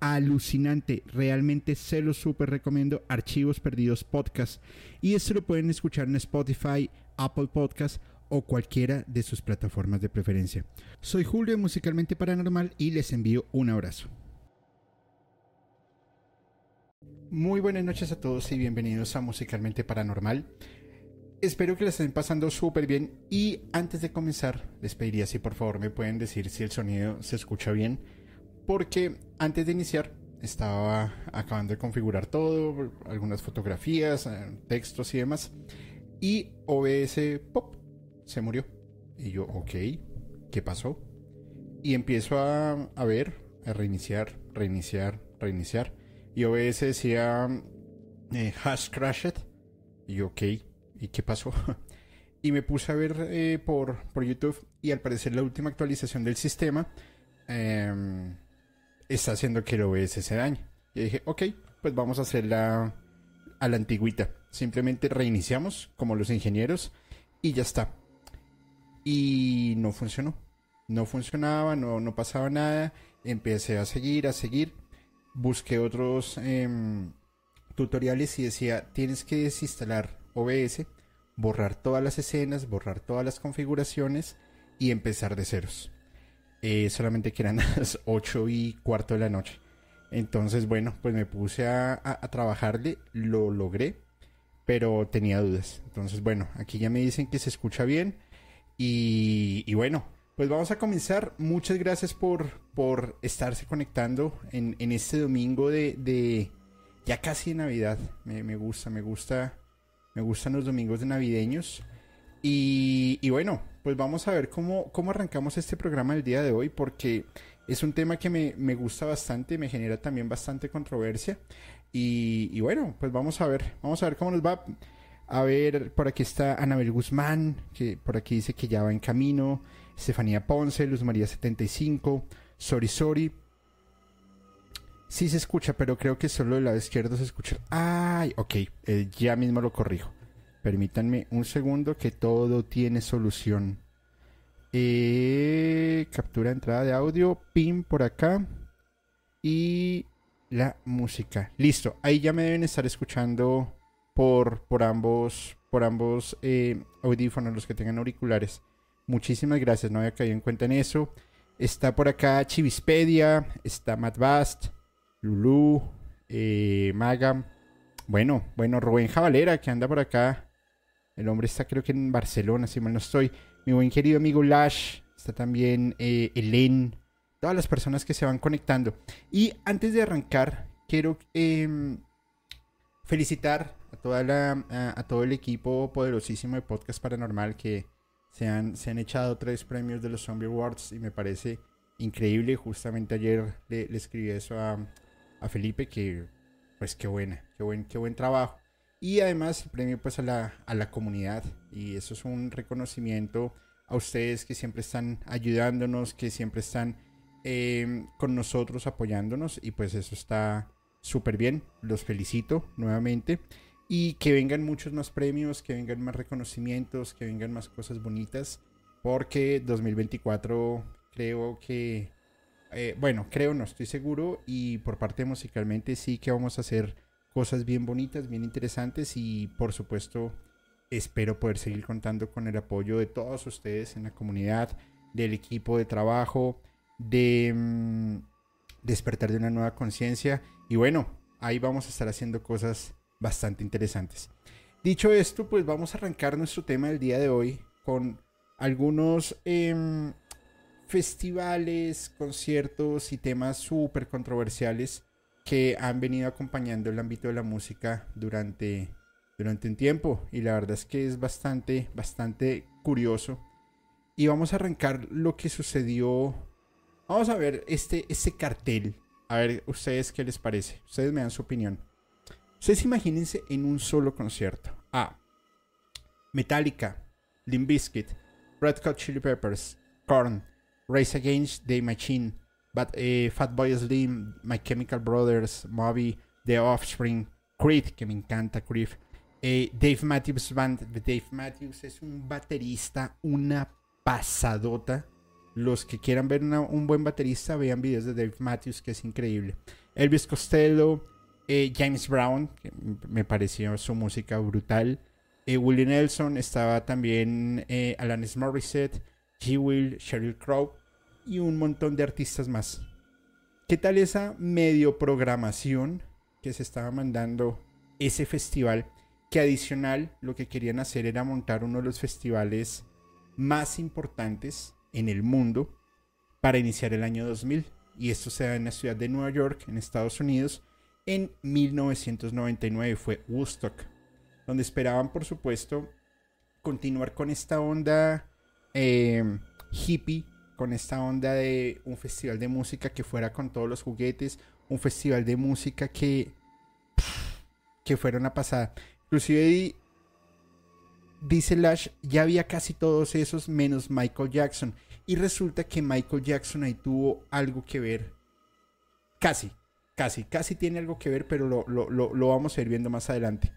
alucinante. Realmente se lo súper recomiendo. Archivos Perdidos Podcast. Y esto lo pueden escuchar en Spotify, Apple Podcast o cualquiera de sus plataformas de preferencia. Soy Julio Musicalmente Paranormal y les envío un abrazo. Muy buenas noches a todos y bienvenidos a Musicalmente Paranormal. Espero que la estén pasando súper bien y antes de comenzar les pediría si por favor me pueden decir si el sonido se escucha bien porque antes de iniciar estaba acabando de configurar todo, algunas fotografías, eh, textos y demás, y OBS Pop se murió. Y yo, ok, ¿qué pasó? Y empiezo a, ver, a reiniciar, reiniciar, reiniciar. Y OBS decía eh, hash crashed. Y yo, ok, ¿y qué pasó? y me puse a ver eh, por, por YouTube y al parecer la última actualización del sistema em, está haciendo que el OBS se dañe. Y dije, ok, pues vamos a hacerla a la antigüita. Simplemente reiniciamos como los ingenieros y ya está. Y no funcionó. No funcionaba, no, no pasaba nada. Empecé a seguir, a seguir. Busqué otros em, tutoriales y decía, tienes que desinstalar OBS, borrar todas las escenas, borrar todas las configuraciones y empezar de ceros. Eh, solamente que eran las 8 y cuarto de la noche. Entonces, bueno, pues me puse a, trabajarle, lo logré, pero tenía dudas. Entonces, bueno, aquí ya me dicen que se escucha bien. Y, bueno, pues vamos a comenzar. Muchas gracias por, por estarse conectando en, este domingo de, ya casi de Navidad. Me, me, gusta, me gusta, me gustan los domingos de navideños. Y, y bueno, pues vamos a ver cómo, cómo arrancamos este programa el día de hoy, porque es un tema que me, gusta bastante, me genera también bastante controversia. Y, bueno, pues vamos a ver, vamos a ver cómo nos va. A ver, por aquí está Anabel Guzmán, que por aquí dice que ya va en camino. Estefanía Ponce, Luz María 75, Sori Sori. Sí se escucha, pero creo que solo del lado izquierdo se escucha. Ay, ok, eh, ya mismo lo corrijo. Permítanme un segundo que todo tiene solución. Eh, captura entrada de audio, pin por acá y la música. Listo, ahí ya me deben estar escuchando por, por ambos, por ambos eh, audífonos, los que tengan auriculares. Muchísimas gracias, no había caído en cuenta en eso. Está por acá Chivispedia, está Matt Bast, Lulu, eh, Magam. Bueno, bueno, Rubén Javalera, que anda por acá el hombre está creo que en Barcelona, si mal no estoy. Mi buen querido amigo Lash. Está también eh, Elen. Todas las personas que se van conectando. Y antes de arrancar, quiero em, felicitar a, toda la, a, todo el equipo poderosísimo de Podcast Paranormal que se han, se han echado tres premios de los Zombie Awards y me parece increíble. Justamente ayer le, le escribí eso a, a, Felipe que pues qué buena, qué buen, qué buen trabajo. Y además el premio pues a la, a la comunidad. Y eso es un reconocimiento a ustedes que siempre están ayudándonos, que siempre están em, con nosotros apoyándonos. Y pues eso está súper bien. Los felicito nuevamente. Y que vengan muchos más premios, que vengan más reconocimientos, que vengan más cosas bonitas. Porque 2024 creo que... Eh, bueno, creo, no estoy seguro. Y por parte musicalmente sí que vamos a hacer cosas bien bonitas, bien interesantes y por supuesto espero poder seguir contando con el apoyo de todos ustedes en la comunidad, del equipo de trabajo, de mm, despertar de una nueva conciencia y bueno, ahí vamos a estar haciendo cosas bastante interesantes. Dicho esto, pues vamos a arrancar nuestro tema del día de hoy con algunos em, festivales, conciertos y temas súper controversiales que han venido acompañando el ámbito de la música durante, durante un tiempo. Y la verdad es que es bastante, bastante curioso. Y vamos a arrancar lo que sucedió. Vamos a ver este, este cartel. A ver, ustedes qué les parece. Ustedes me dan su opinión. Ustedes imagínense en un solo concierto a Metallica, Limp Bizkit, Red Hot Chili Peppers, Korn, Race Against the Machine, But, eh, Fatboy Slim, My Chemical Brothers, Moby, The Offspring, Creed, que me encanta Creed, eh, Dave Matthews Band. Dave Matthews es un baterista, una pasadota. Los que quieran ver un buen baterista, vean videos de Dave Matthews, que es increíble. Elvis Costello, eh, James Brown, que me pareció su música brutal. Willie Nelson, estaba también Alanis Morissette, G. Will, Sheryl Crow y un montón de artistas más. ¿Qué tal esa medio programación que se estaba mandando ese festival? Que adicional lo que querían hacer era montar uno de los festivales más importantes en el mundo para iniciar el año 2000. Y esto se da en la ciudad de Nueva York, en Estados Unidos, en 1999. Fue Woodstock, donde esperaban, por supuesto, continuar con esta onda eh, hippie con esta onda de un festival de música que fuera con todos los juguetes, un festival de música que que fuera una pasada. Inclusive dice Lash, ya había casi todos esos menos Michael Jackson. Y resulta que Michael Jackson ahí tuvo algo que ver. Casi, casi, casi tiene algo que ver, pero lo, lo vamos a ir viendo más adelante.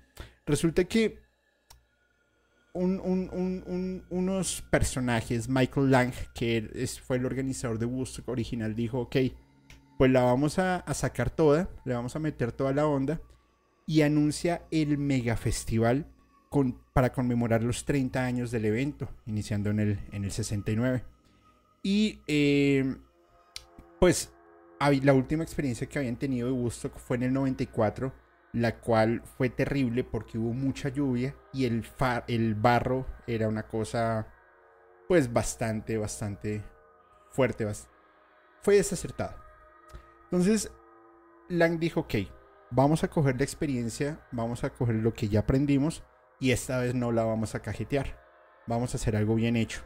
Resulta que unos personajes, Michael Lang, que fue el organizador de Woodstock original, dijo, ok, pues la vamos a, sacar toda, le vamos a meter toda la onda, y anuncia el mega festival para conmemorar los 30 años del evento, iniciando en el, en el 69. Y eh, pues la última experiencia que habían tenido de Woodstock fue en el 94 la cual fue terrible porque hubo mucha lluvia y el, el barro era una cosa pues bastante, bastante fuerte. Fue desacertado. Entonces, Lang dijo, ok, vamos a coger la experiencia, vamos a coger lo que ya aprendimos y esta vez no la vamos a cajetear. Vamos a hacer algo bien hecho.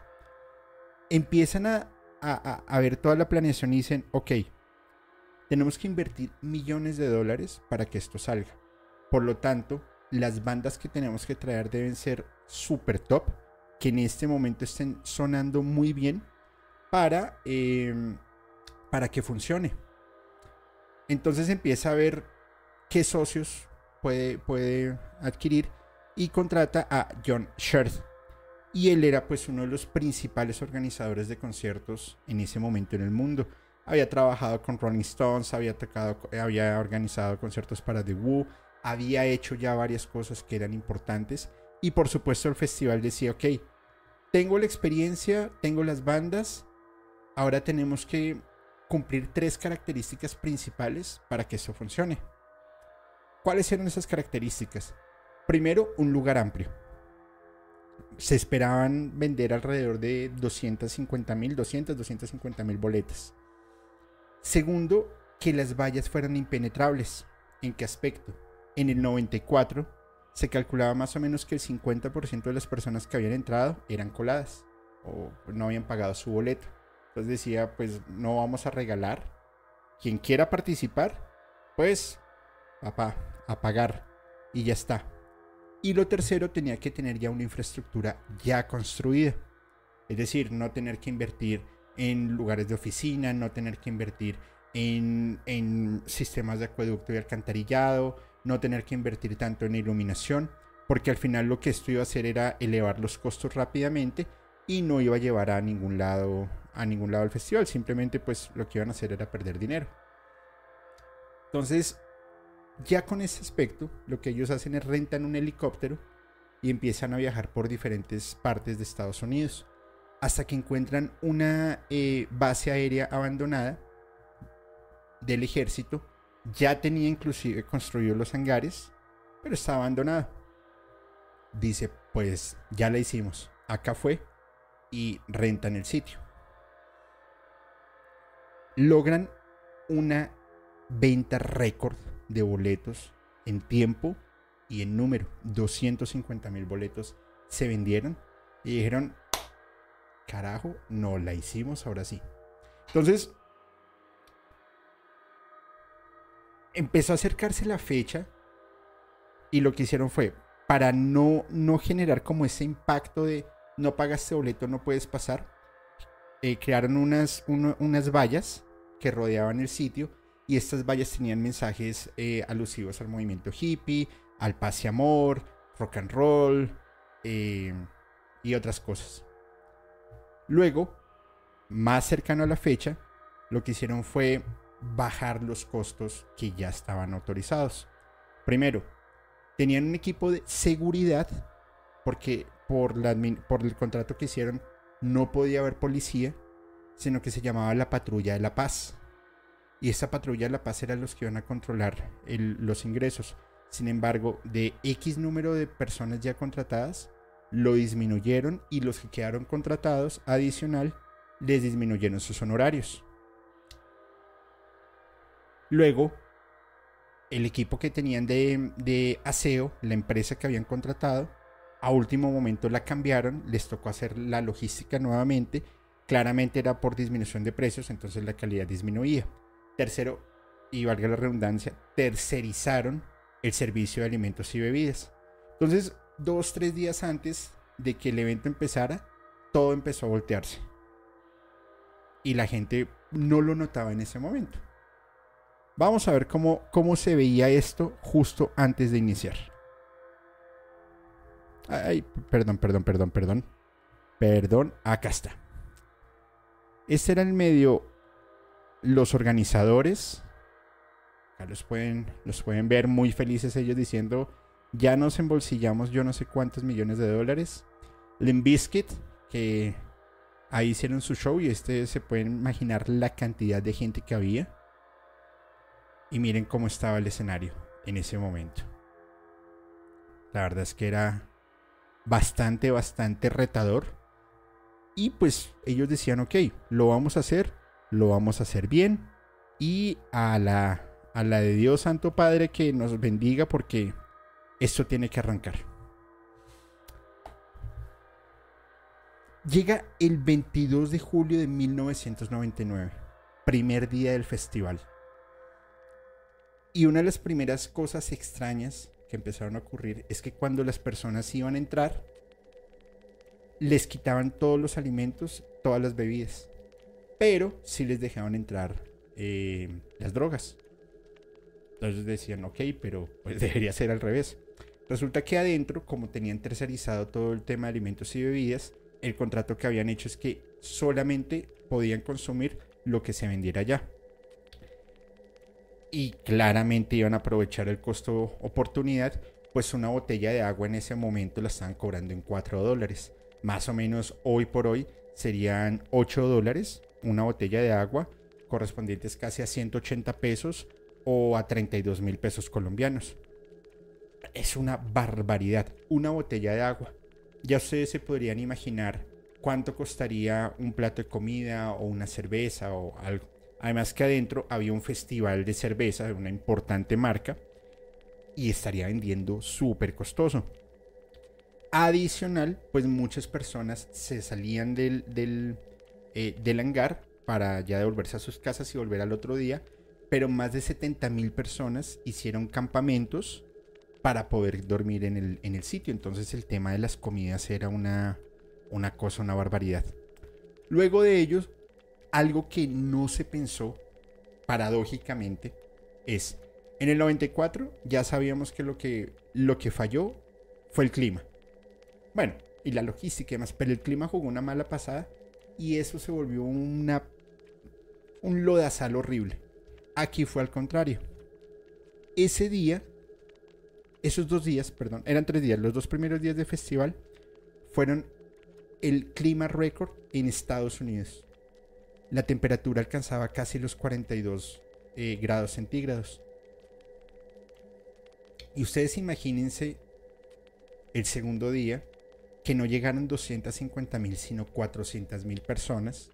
Empiezan a, a, a ver toda la planeación y dicen, ok, tenemos que invertir millones de dólares para que esto salga. Por lo tanto, las bandas que tenemos que traer deben ser super top, que en este momento estén sonando muy bien para, em, para que funcione. Entonces empieza a ver qué socios puede, puede adquirir y contrata a John Sherd. Y él era pues uno de los principales organizadores de conciertos en ese momento en el mundo. Había trabajado con Rolling Stones, había, tocado, había organizado conciertos para The Who, había hecho ya varias cosas que eran importantes. Y por supuesto el festival decía, ok, tengo la experiencia, tengo las bandas, ahora tenemos que cumplir tres características principales para que esto funcione. ¿Cuáles eran esas características? Primero, un lugar amplio. Se esperaban vender alrededor de 250 mil, 200, 250 mil boletas. Segundo, que las vallas fueran impenetrables. ¿En qué aspecto? En el 94 se calculaba más o menos que el 50% de las personas que habían entrado eran coladas o no habían pagado su boleto. Entonces decía, pues no vamos a regalar. Quien quiera participar, pues, papá, a pagar. Y ya está. Y lo tercero, tenía que tener ya una infraestructura ya construida. Es decir, no tener que invertir en lugares de oficina, no tener que invertir en, sistemas de acueducto y alcantarillado, no tener que invertir tanto en iluminación, porque al final lo que esto iba a hacer era elevar los costos rápidamente y no iba a llevar a ningún lado a ningún lado el festival, simplemente pues lo que iban a hacer era perder dinero. Entonces, ya con ese aspecto, lo que ellos hacen es rentan un helicóptero y empiezan a viajar por diferentes partes de Estados Unidos hasta que encuentran una eh, base aérea abandonada del ejército. Ya tenía inclusive construido los hangares, pero estaba abandonada. Dice, pues ya la hicimos. Acá fue y rentan el sitio. Logran una venta récord de boletos en tiempo y en número. 250 mil boletos se vendieron y dijeron, carajo, no la hicimos ahora sí. Entonces, empezó a acercarse la fecha Y lo que hicieron fue, para no, no generar como ese impacto de no pagaste boleto, no puedes pasar, eh, crearon unas, unas vallas que rodeaban el sitio y estas vallas tenían mensajes eh, alusivos al movimiento hippie, al paz y amor, rock and roll eh, y otras cosas. Luego, más cercano a la fecha, lo que hicieron fue bajar los costos que ya estaban autorizados. Primero, tenían un equipo de seguridad porque por, el contrato que hicieron no podía haber policía, sino que se llamaba la patrulla de la paz. Y esa patrulla de la paz era los que iban a controlar los ingresos. Sin embargo, de X número de personas ya contratadas, lo disminuyeron y los que quedaron contratados adicional les disminuyeron sus honorarios. Luego, el equipo que tenían de, de, aseo, la empresa que habían contratado, a último momento la cambiaron, les tocó hacer la logística nuevamente. Claramente era por disminución de precios, entonces la calidad disminuía. Tercero, y valga la redundancia, tercerizaron el servicio de alimentos y bebidas. Entonces, dos, tres días antes de que el evento empezara, todo empezó a voltearse. Y la gente no lo notaba en ese momento. Vamos a ver cómo, cómo se veía esto justo antes de iniciar. Ay, perdón, perdón, perdón, perdón. Perdón, acá está. Este era el medio. Los organizadores. Acá los pueden, los pueden ver muy felices ellos diciendo. Ya nos embolsillamos yo no sé cuántos millones de dólares. Limbiskit, que ahí hicieron su show y este se pueden imaginar la cantidad de gente que había. Y miren cómo estaba el escenario en ese momento. La verdad es que era bastante, bastante retador. Y pues ellos decían, ok, lo vamos a hacer, lo vamos a hacer bien. Y a la, a la de Dios Santo Padre que nos bendiga porque esto tiene que arrancar. Llega el 22 de julio de 1999, primer día del festival. Y una de las primeras cosas extrañas que empezaron a ocurrir es que cuando las personas iban a entrar, les quitaban todos los alimentos, todas las bebidas, pero sí les dejaban entrar eh, las drogas. Entonces decían, ok, pero pues debería ser al revés. Resulta que adentro, como tenían tercerizado todo el tema de alimentos y bebidas, el contrato que habían hecho es que solamente podían consumir lo que se vendiera allá y claramente iban a aprovechar el costo oportunidad, pues una botella de agua en ese momento la estaban cobrando en 4 dólares. Más o menos hoy por hoy serían 8 dólares una botella de agua, correspondientes casi a 180 pesos o a 32 mil pesos colombianos. Es una barbaridad, una botella de agua. Ya ustedes se podrían imaginar cuánto costaría un plato de comida o una cerveza o algo. Además que adentro había un festival de cerveza de una importante marca y estaría vendiendo súper costoso. Adicional, pues muchas personas se salían del, del, eh, del, hangar para ya devolverse a sus casas y volver al otro día, pero más de 70 mil personas hicieron campamentos para poder dormir en el, en el, sitio. Entonces el tema de las comidas era una, una cosa, una barbaridad. Luego de ellos, algo que no se pensó, paradójicamente, es, en el 94 ya sabíamos que lo que, lo que falló fue el clima. Bueno, y la logística y demás, pero el clima jugó una mala pasada y eso se volvió una, un lodazal horrible. Aquí fue al contrario. Ese día, esos dos días, perdón, eran tres días, los dos primeros días de festival fueron el clima récord en Estados Unidos la temperatura alcanzaba casi los 42 eh, grados centígrados. Y ustedes imagínense el segundo día que no llegaron 250 mil, sino 400 mil personas.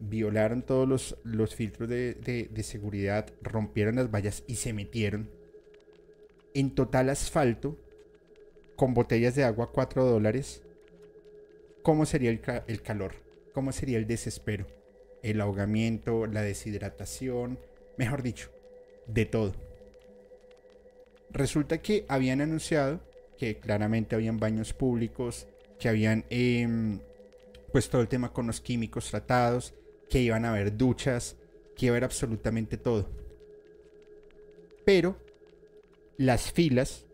Violaron todos los, los filtros de, de, seguridad, rompieron las vallas y se metieron en total asfalto con botellas de agua a 4 dólares. ¿Cómo sería el, calor? ¿Cómo sería el desespero? el ahogamiento, la deshidratación, mejor dicho, de todo. resulta que habían anunciado que claramente habían baños públicos, que habían em, pues todo el tema con los químicos tratados, que iban a haber duchas, que iba a haber absolutamente todo. Pero las filas,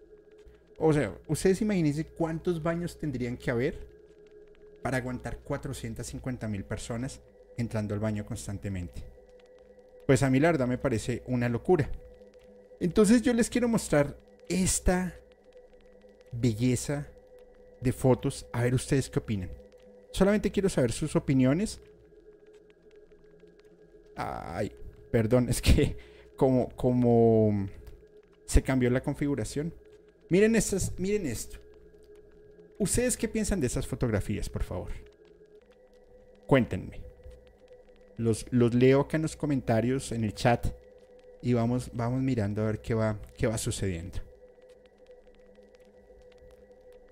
o sea, ustedes imagínense cuántos baños tendrían que haber para aguantar 450 mil personas entrando al baño constantemente. Pues a mí la verdad me parece una locura. Entonces yo les quiero mostrar esta belleza de fotos. A ver ustedes qué opinan. Solamente quiero saber sus opiniones. Ay, perdón, es que como, como se cambió la configuración. Miren estas, miren esto. ¿Ustedes qué piensan de esas fotografías, por favor? Cuéntenme. Los, los leo acá en los comentarios, en el chat, y vamos, vamos mirando a ver qué va, qué va sucediendo.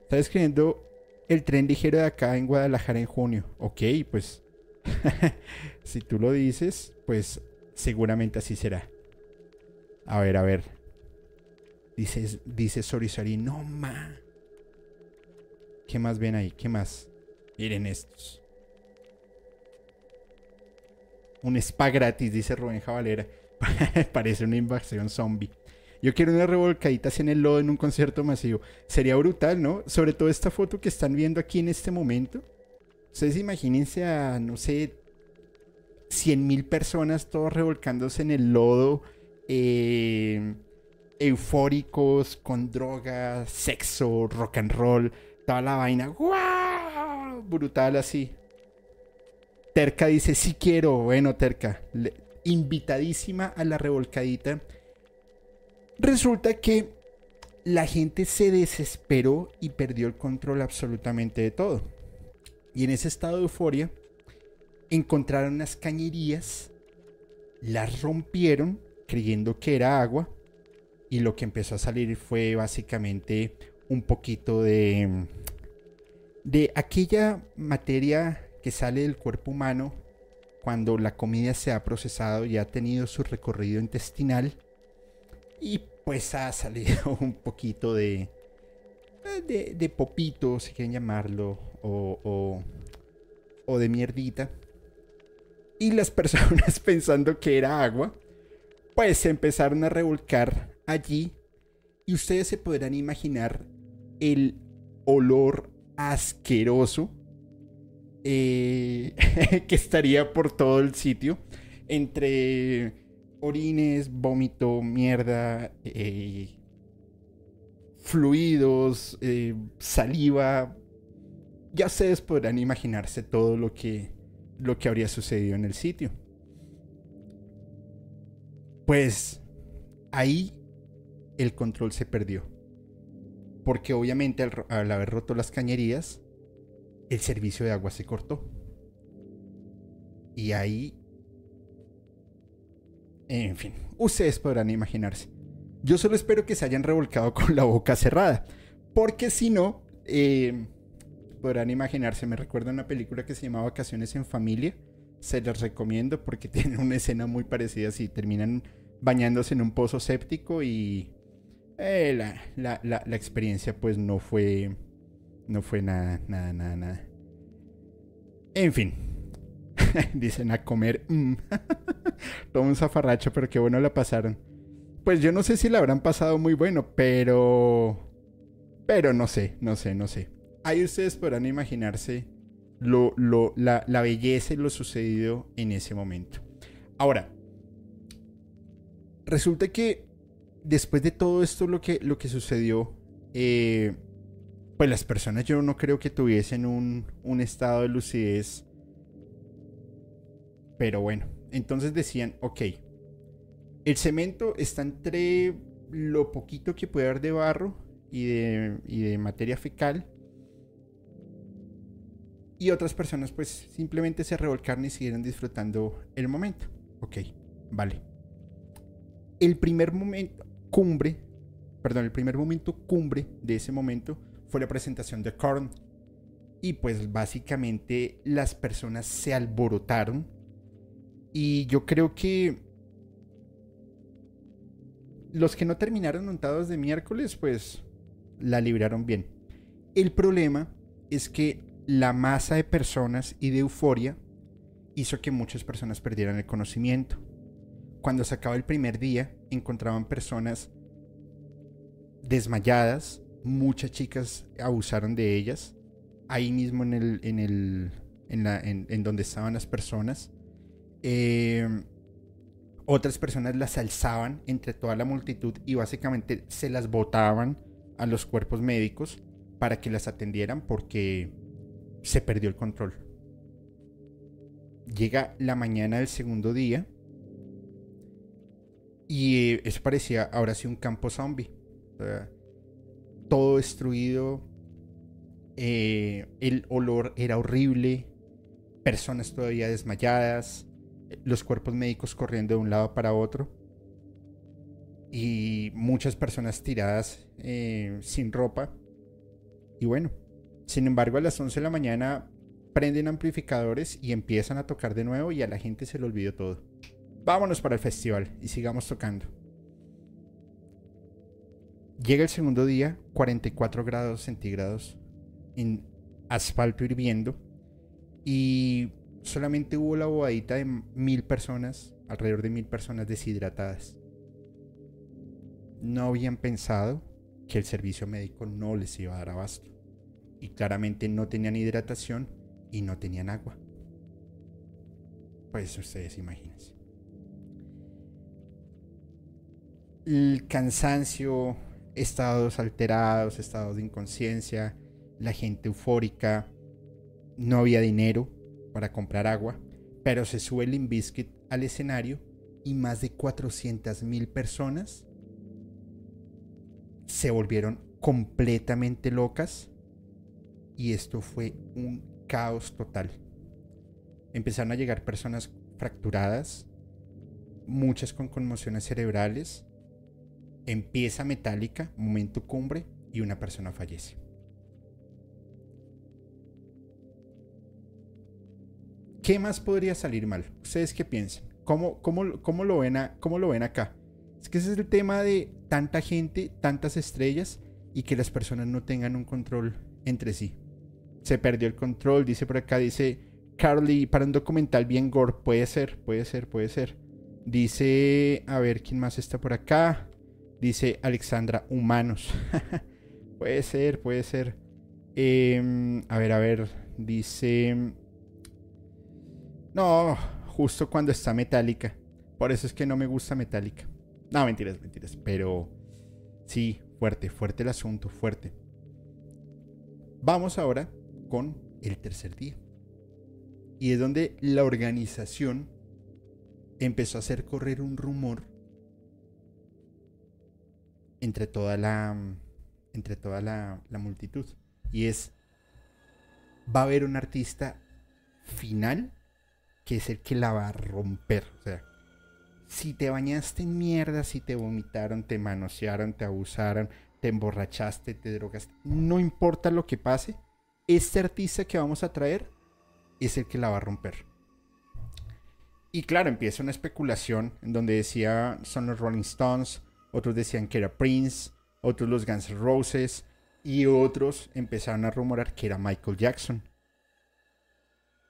Está escribiendo el tren ligero de acá en Guadalajara en junio. Ok, pues si tú lo dices, pues seguramente así será. A ver, a ver. Dice, dice Sorizari, no ma. ¿Qué más ven ahí? ¿Qué más? Miren estos. Un spa gratis, dice Rubén Javalera. Parece una invasión zombie. Yo quiero una revolcadita así en el lodo en un concierto masivo. Sería brutal, ¿no? Sobre todo esta foto que están viendo aquí en este momento. Ustedes imagínense a, no sé, 100 mil personas todos revolcándose en el lodo. Eh, eufóricos, con drogas, sexo, rock and roll toda la vaina. ¡Wow! Brutal así. Terca dice, sí quiero. Bueno, Terca, invitadísima a la revolcadita. Resulta que la gente se desesperó y perdió el control absolutamente de todo. Y en ese estado de euforia, encontraron unas cañerías, las rompieron creyendo que era agua y lo que empezó a salir fue básicamente un poquito de, de aquella materia que sale del cuerpo humano cuando la comida se ha procesado y ha tenido su recorrido intestinal y pues ha salido un poquito de, de, de popito, si quieren llamarlo, o, o, o de mierdita. Y las personas pensando que era agua, pues empezaron a revolcar allí y ustedes se podrán imaginar el olor asqueroso eh, que estaría por todo el sitio. Entre orines, vómito, mierda, eh, fluidos, eh, saliva. Ya ustedes podrán imaginarse todo lo que, lo que habría sucedido en el sitio. Pues ahí el control se perdió porque obviamente al, haber roto las cañerías, el servicio de agua se cortó. Y ahí, en fin, ustedes podrán imaginarse. Yo solo espero que se hayan revolcado con la boca cerrada, porque si no, eh, podrán imaginarse, me recuerda una película que se llama Vacaciones en Familia. Se las recomiendo porque tiene una escena muy parecida así. Terminan bañándose en un pozo séptico y eh, la, la, la, experiencia pues no fue, no fue nada, nada, nada, nada. En fin, dicen a comer. Mm. Todo un zafarracho, pero qué bueno la pasaron. Pues yo no sé si la habrán pasado muy bueno, pero... Pero no sé, no sé, no sé. Ahí ustedes podrán imaginarse lo, lo, la, la belleza y lo sucedido en ese momento. Ahora, resulta que después de todo esto lo que, lo que sucedió, eh, pues las personas yo no creo que tuviesen un, un estado de lucidez. Pero bueno, entonces decían, ok, el cemento está entre lo poquito que puede haber de barro y de, y de materia fecal. Y otras personas pues simplemente se revolcaron y siguieron disfrutando el momento. Ok, vale. El primer momento, cumbre, perdón, el primer momento cumbre de ese momento fue la presentación de Korn. Y pues básicamente las personas se alborotaron. Y yo creo que los que no terminaron montados de miércoles, pues la libraron bien. El problema es que la masa de personas y de euforia hizo que muchas personas perdieran el conocimiento. Cuando se acaba el primer día, encontraban personas desmayadas, muchas chicas abusaron de ellas, ahí mismo en el, en el, en, donde estaban las personas. Em, otras personas las alzaban entre toda la multitud y básicamente se las botaban a los cuerpos médicos para que las atendieran porque se perdió el control. Llega la mañana del segundo día y eso parecía ahora sí un campo zombie. todo destruido, eh, el olor era horrible, personas todavía desmayadas, los cuerpos médicos corriendo de un lado para otro y muchas personas tiradas eh, sin ropa. Y bueno, sin embargo a las 11 de la mañana prenden amplificadores y empiezan a tocar de nuevo y a la gente se le olvidó todo. Vámonos para el festival y sigamos tocando. Llega el segundo día, 44 grados centígrados en asfalto hirviendo y solamente hubo la bobadita de mil personas, alrededor de mil personas deshidratadas. No habían pensado que el servicio médico no les iba a dar abasto y claramente no tenían hidratación y no tenían agua. Pues ustedes imagínense. El cansancio, estados alterados, estados de inconsciencia, la gente eufórica, no había dinero para comprar agua, pero se sube el Limbiskit al escenario y más de 400 mil personas se volvieron completamente locas y esto fue un caos total. Empezaron a llegar personas fracturadas, muchas con conmociones cerebrales. Empieza metálica, momento cumbre y una persona fallece. ¿Qué más podría salir mal? ¿Ustedes qué piensan? ¿Cómo, cómo, cómo lo, ven ¿Cómo lo ven acá? Es que ese es el tema de tanta gente, tantas estrellas y que las personas no tengan un control entre sí. Se perdió el control, dice por acá, dice Carly, para un documental bien gore, puede ser, puede ser, puede ser. Dice, a ver, ¿quién más está por acá? Dice Alexandra, humanos. puede ser, puede ser. Em, a ver, a ver, dice... No, justo cuando está metálica. Por eso es que no me gusta metálica. No, mentiras, mentiras. Pero sí, fuerte, fuerte el asunto, fuerte. Vamos ahora con el tercer día. Y es donde la organización empezó a hacer correr un rumor entre toda la entre toda la, la multitud. Y es va a haber un artista final que es el que la va a romper. O sea, si te bañaste en mierda, si te vomitaron, te manosearon, te abusaron, te emborrachaste, te drogaste, no importa lo que pase, este artista que vamos a traer es el que la va a romper. Y claro, empieza una especulación en donde decía son los Rolling Stones, otros decían que era Prince, otros los Guns Roses y otros empezaron a rumorar que era Michael Jackson.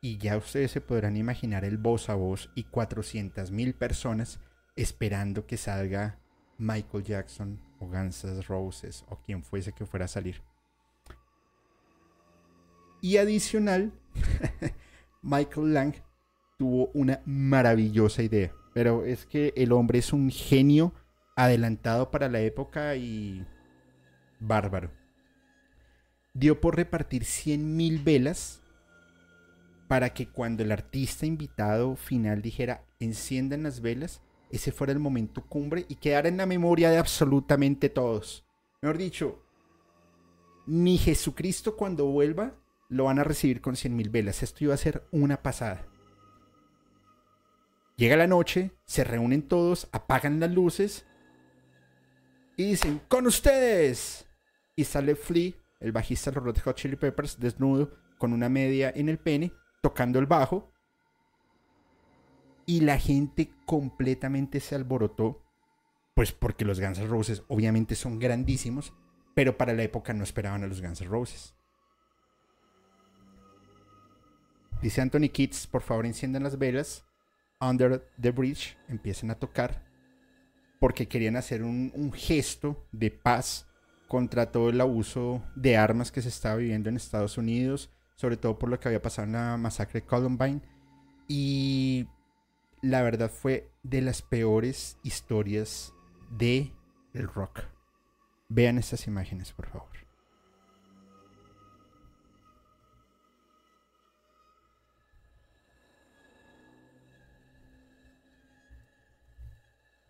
Y ya ustedes se podrán imaginar el voz a voz y 400 mil personas esperando que salga Michael Jackson o Guns Roses o quien fuese que fuera a salir. Y adicional, Michael Lang tuvo una maravillosa idea. Pero es que el hombre es un genio adelantado para la época y bárbaro. Dio por repartir 100.000 velas para que cuando el artista invitado final dijera enciendan las velas, ese fuera el momento cumbre y quedara en la memoria de absolutamente todos. Mejor dicho, ni Jesucristo cuando vuelva lo van a recibir con cien mil velas. Esto iba a ser una pasada. Llega la noche, se reúnen todos, apagan las luces y dicen, con ustedes. Y sale Flea, el bajista de los Red Hot Chili Peppers, desnudo, con una media en el pene, tocando el bajo. Y la gente completamente se alborotó Pues porque los Guns N' Roses obviamente son grandísimos, pero para la época no esperaban a los Guns N' Roses. Dice Anthony Kitts, por favor enciendan las velas. Under the Bridge empiecen a tocar porque querían hacer un, gesto de paz contra todo el abuso de armas que se estaba viviendo en Estados Unidos, sobre todo por lo que había pasado en la masacre de Columbine. Y la verdad fue de las peores historias de el rock. Vean estas imágenes, por favor.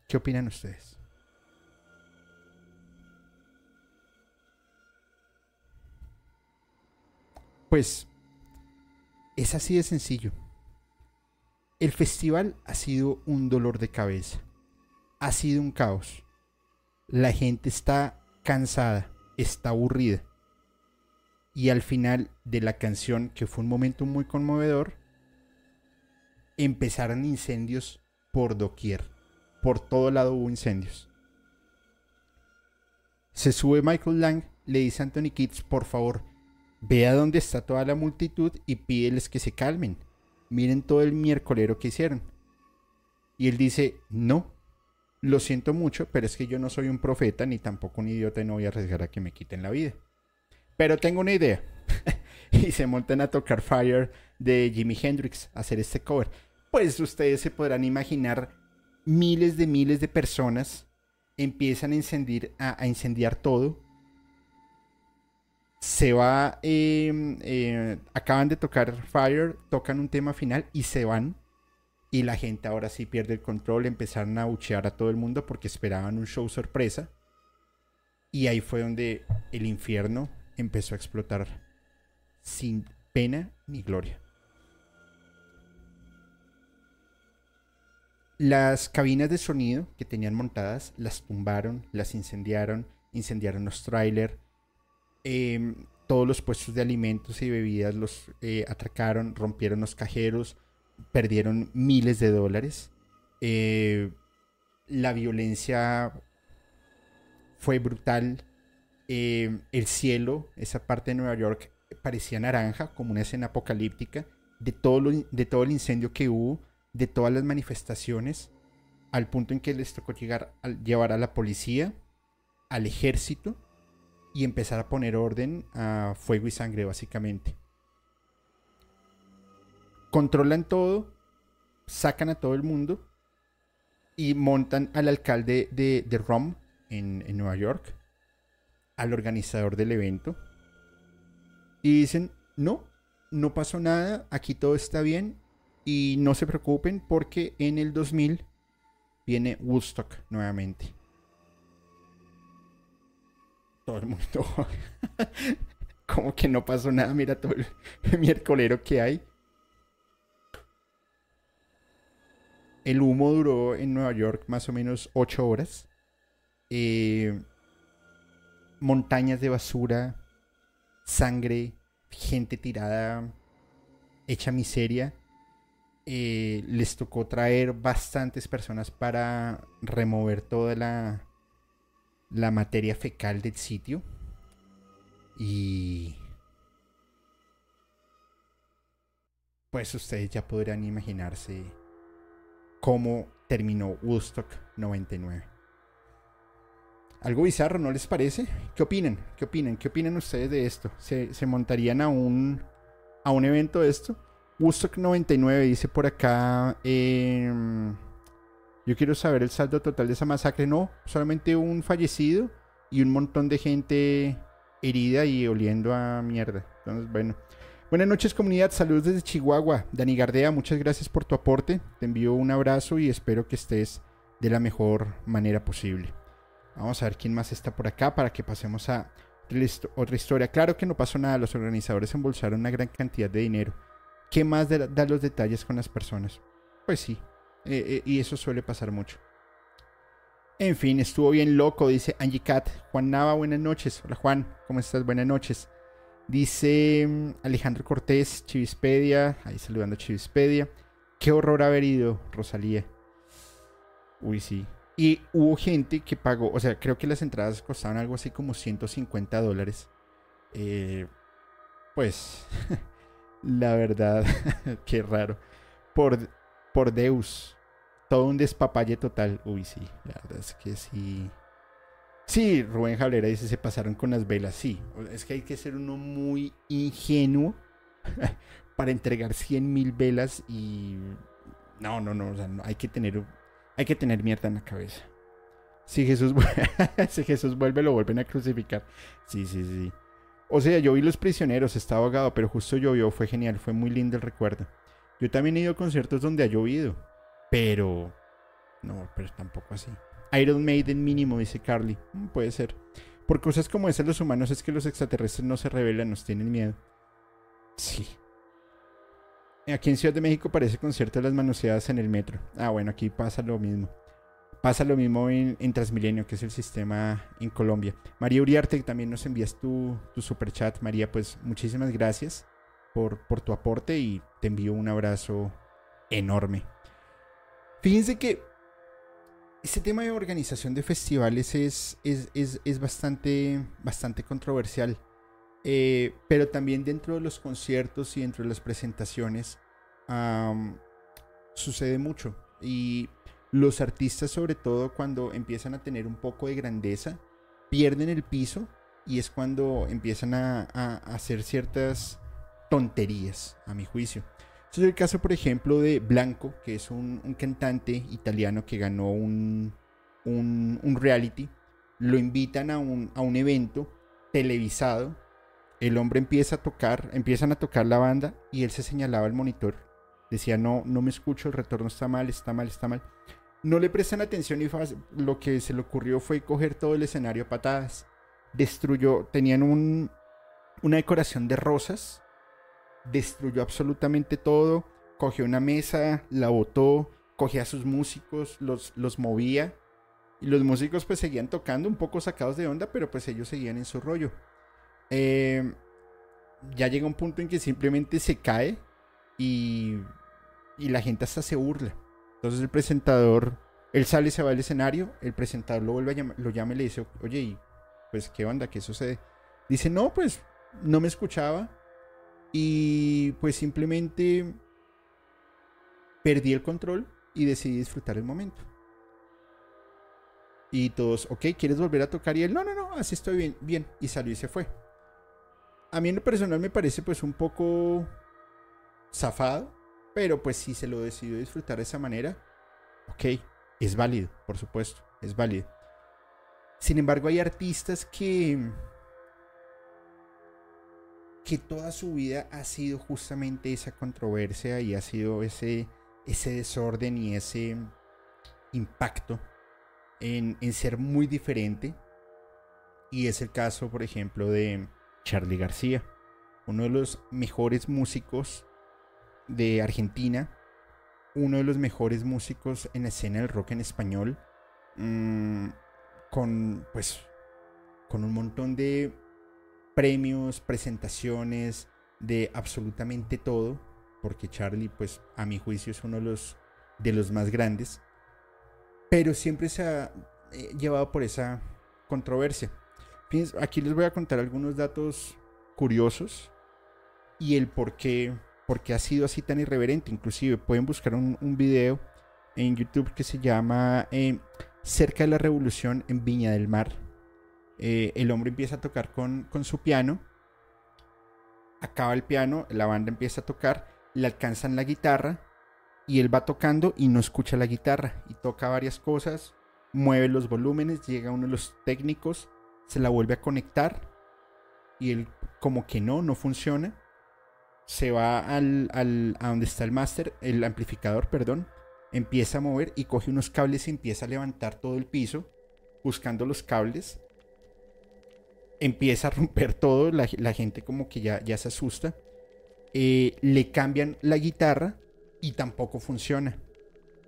¿Qué opinan ustedes? Pues es así de sencillo. El festival ha sido un dolor de cabeza. Ha sido un caos. La gente está cansada, está aburrida. Y al final de la canción, que fue un momento muy conmovedor, empezaron incendios por doquier por todo lado hubo incendios. Se sube Michael Lang, le dice a Anthony Kitts, por favor, vea dónde está toda la multitud y pídeles que se calmen. Miren todo el miércolero que hicieron. Y él dice, no, lo siento mucho, pero es que yo no soy un profeta ni tampoco un idiota y no voy a arriesgar a que me quiten la vida. Pero tengo una idea. y se montan a tocar Fire de Jimi Hendrix, a hacer este cover. Pues ustedes se podrán imaginar miles de miles de personas empiezan a incendiar, a, incendiar todo. Se va, eh, acaban de tocar Fire, tocan un tema final y se van. Y la gente ahora sí pierde el control, empezaron a buchear a todo el mundo porque esperaban un show sorpresa. Y ahí fue donde el infierno empezó a explotar sin pena ni gloria. Las cabinas de sonido que tenían montadas las tumbaron, las incendiaron, incendiaron los trailers, em, todos los puestos de alimentos y bebidas los eh, atracaron, rompieron los cajeros, perdieron miles de dólares. Eh, la violencia fue brutal. Em, el cielo, esa parte de Nueva York, parecía naranja, como una escena apocalíptica, de todo, de todo el incendio que hubo de todas las manifestaciones al punto en que les tocó llegar a llevar a la policía, al ejército y empezar a poner orden a fuego y sangre básicamente. Controlan todo, sacan a todo el mundo y montan al alcalde de, de Rom en, en Nueva York, al organizador del evento y dicen, no, no pasó nada, aquí todo está bien, y no se preocupen porque en el 2000 viene Woodstock nuevamente. Todo el mundo. Como que no pasó nada. Mira todo el miércolero que hay. El humo duró en Nueva York más o menos 8 horas. Eh, montañas de basura, sangre, gente tirada, hecha miseria. Eh, les tocó traer bastantes personas para remover toda la, materia fecal del sitio. Y... Pues ustedes ya podrán imaginarse cómo terminó Woodstock 99. Algo bizarro, ¿no les parece? ¿Qué opinan? ¿Qué opinan? ¿Qué opinan ustedes de esto? ¿Se, se montarían a un, a un evento de esto? Woodstock 99 dice por acá. Em, yo quiero saber el saldo total de esa masacre. No, solamente un fallecido y un montón de gente herida y oliendo a mierda. Entonces, bueno. Buenas noches comunidad, saludos desde Chihuahua. Dani Gardea, muchas gracias por tu aporte. Te envío un abrazo y espero que estés de la mejor manera posible. Vamos a ver quién más está por acá para que pasemos a otra historia. Claro que no pasó nada, los organizadores embolsaron una gran cantidad de dinero ¿Qué más da los detalles con las personas? Pues sí, eh, eh, y eso suele pasar mucho. En fin, estuvo bien loco, dice Angie Cat. Juan Nava, buenas noches. Hola Juan, ¿cómo estás? Buenas noches. Dice mm, Alejandro Cortés, Chivispedia. Ahí saludando a Chivispedia. Qué horror haber ido, Rosalía. Uy, sí. Y hubo gente que pagó, o sea, creo que las entradas costaban algo así como 150 dólares. Eh, pues, la verdad, qué raro. Por, por Deus, todo un despapalle total. Uy, sí, la verdad es que sí. Sí, Rubén Jablera dice, se pasaron con las velas. Sí, es que hay que ser uno muy ingenuo para entregar 100 mil velas y... No, no, no, o sea, no, hay que tener hay que tener mierda en la cabeza. Si Jesús, si Jesús vuelve, lo vuelven a crucificar. Sí, sí, sí. O sea, yo vi Los Prisioneros, estaba ahogado, pero justo llovió, fue genial, fue muy lindo el recuerdo. Yo también he ido a conciertos donde ha llovido, pero... No, pero tampoco así. Iron Maiden mínimo, dice Carly. Mm, puede ser. Por cosas como esas, los humanos es que los extraterrestres no se revelan, nos tienen miedo. Sí, Aquí en Ciudad de México parece concierto de las manoseadas en el metro. Ah, bueno, aquí pasa lo mismo. Pasa lo mismo en, Transmilenio, que es el sistema en Colombia. María Uriarte, también nos envías tu, tu super chat. María, pues muchísimas gracias por, tu aporte y te envío un abrazo enorme. Fíjense que este tema de organización de festivales es, es, bastante, bastante controversial. Eh, pero también dentro de los conciertos y dentro de las presentaciones sucede mucho. Y los artistas, sobre todo cuando empiezan a tener un poco de grandeza, pierden el piso y es cuando empiezan a, hacer ciertas tonterías, a mi juicio. Este es el caso, por ejemplo, de Blanco, que es un, cantante italiano que ganó un, un, reality. Lo invitan a un, a un evento televisado el hombre empieza a tocar, empiezan a tocar la banda y él se señalaba al monitor. Decía, no, no me escucho, el retorno está mal, está mal, está mal. No le prestan atención y lo que se le ocurrió fue coger todo el escenario a patadas. Destruyó, tenían un, una decoración de rosas, destruyó absolutamente todo, cogió una mesa, la botó, cogía a sus músicos, los, los movía. Y los músicos pues seguían tocando un poco sacados de onda, pero pues ellos seguían en su rollo. Eh, ya llega un punto en que simplemente se cae y, y la gente hasta se burla. Entonces el presentador, él sale se va al escenario, el presentador lo vuelve a llamar, lo llama y le dice, oye, ¿y pues qué onda? ¿Qué sucede? Dice, no, pues no me escuchaba y pues simplemente perdí el control y decidí disfrutar el momento. Y todos, ok, ¿quieres volver a tocar? Y él, no, no, no, así estoy bien, bien. Y salió y se fue a mí en lo personal me parece pues un poco zafado, pero pues si se lo decidió disfrutar de esa manera, ok, es válido, por supuesto, es válido. Sin embargo, hay artistas que que toda su vida ha sido justamente esa controversia y ha sido ese, ese desorden y ese impacto en, en ser muy diferente. Y es el caso, por ejemplo, de, Charlie García, uno de los mejores músicos de Argentina, uno de los mejores músicos en la escena del rock en español, mm, con pues con un montón de premios, presentaciones, de absolutamente todo, porque Charlie pues a mi juicio es uno de los de los más grandes, pero siempre se ha eh, llevado por esa controversia. Aquí les voy a contar algunos datos curiosos y el por qué, por qué ha sido así tan irreverente. Inclusive pueden buscar un, un video en YouTube que se llama eh, Cerca de la Revolución en Viña del Mar. Eh, el hombre empieza a tocar con, con su piano, acaba el piano, la banda empieza a tocar, le alcanzan la guitarra y él va tocando y no escucha la guitarra y toca varias cosas, mueve los volúmenes, llega uno de los técnicos se la vuelve a conectar y él como que no, no funciona. Se va al, al, a donde está el máster, el amplificador, perdón, empieza a mover y coge unos cables y empieza a levantar todo el piso buscando los cables. Empieza a romper todo, la, gente como que ya, ya se asusta. Eh, le cambian la guitarra y tampoco funciona.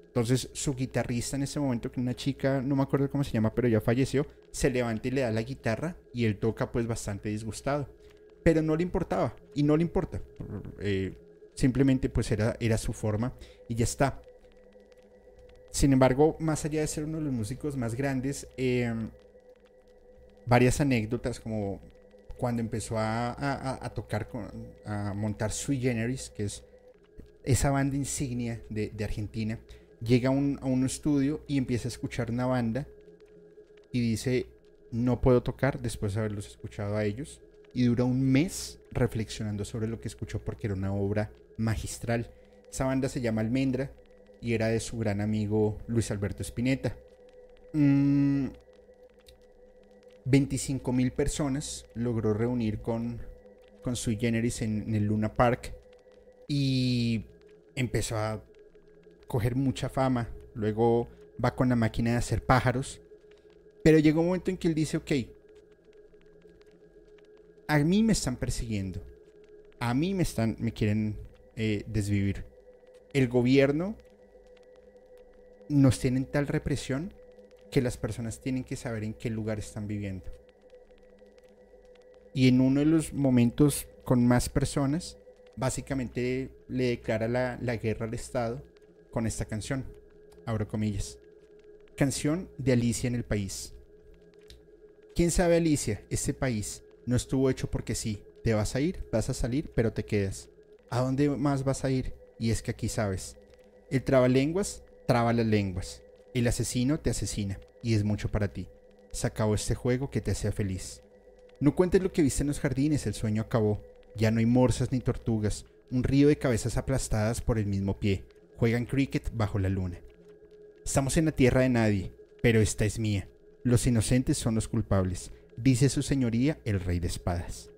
Entonces su guitarrista en ese momento, que una chica, no me acuerdo cómo se llama, pero ya falleció, se levanta y le da la guitarra y él toca pues bastante disgustado. Pero no le importaba y no le importa. Eh, simplemente pues era, era su forma y ya está. Sin embargo, más allá de ser uno de los músicos más grandes, em, varias anécdotas como cuando empezó a, tocar, a montar Sui Generis, que es esa banda insignia de, Argentina, llega a un, estudio y empieza a escuchar una banda y dice, no puedo tocar después de haberlos escuchado a ellos. Y dura un mes reflexionando sobre lo que escuchó porque era una obra magistral. Esa banda se llama Almendra y era de su gran amigo Luis Alberto Spinetta. 25 mm, mil personas logró reunir con, con Generis en, el Luna Park y empezó a coger mucha fama. Luego va con la máquina de hacer pájaros. Pero llegó un momento en que él dice, ok, a mí me están persiguiendo. A mí me están, me quieren eh, desvivir. El gobierno nos tiene tal represión que las personas tienen que saber en qué lugar están viviendo. Y en uno de los momentos con más personas, básicamente le declara la, la guerra al Estado con esta canción. Abro comillas. Canción de Alicia en el país. ¿Quién sabe Alicia? Este país no estuvo hecho porque sí. Te vas a ir, vas a salir, pero te quedas. ¿A dónde más vas a ir? Y es que aquí sabes. El trabalenguas traba las lenguas. El asesino te asesina. Y es mucho para ti. Se acabó este juego que te hacía feliz. No cuentes lo que viste en los jardines, el sueño acabó. Ya no hay morsas ni tortugas, un río de cabezas aplastadas por el mismo pie. Juegan cricket bajo la luna. Estamos en la tierra de nadie, pero esta es mía. Los inocentes son los culpables, dice su señoría el rey de espadas.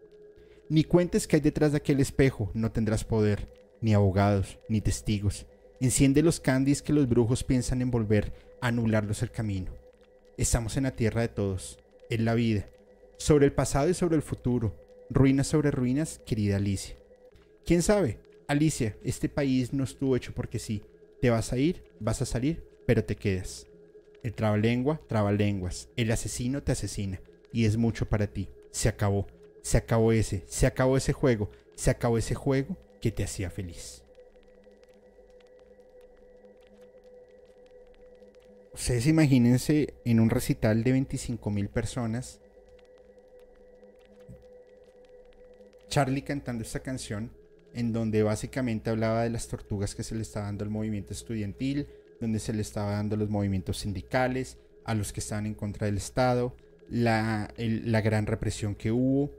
Ni cuentes que hay detrás de aquel espejo, no tendrás poder, ni abogados, ni testigos. Enciende los candis que los brujos piensan envolver, anularlos el camino. Estamos en la tierra de todos, en la vida, sobre el pasado y sobre el futuro, Ruinas sobre ruinas, querida Alicia. ¿Quién sabe? Alicia, este país no estuvo hecho porque sí. Te vas a ir, vas a salir, pero te quedas. El trabalengua, trabalenguas. El asesino te asesina. Y es mucho para ti. Se acabó. Se acabó ese. Se acabó ese juego. Se acabó ese juego que te hacía feliz. Ustedes imagínense en un recital de 25 mil personas Charlie cantando esta canción en donde básicamente hablaba de las tortugas que se le estaba dando al movimiento estudiantil, donde se le estaba dando los movimientos sindicales, a los que estaban en contra del Estado, la, gran represión que hubo.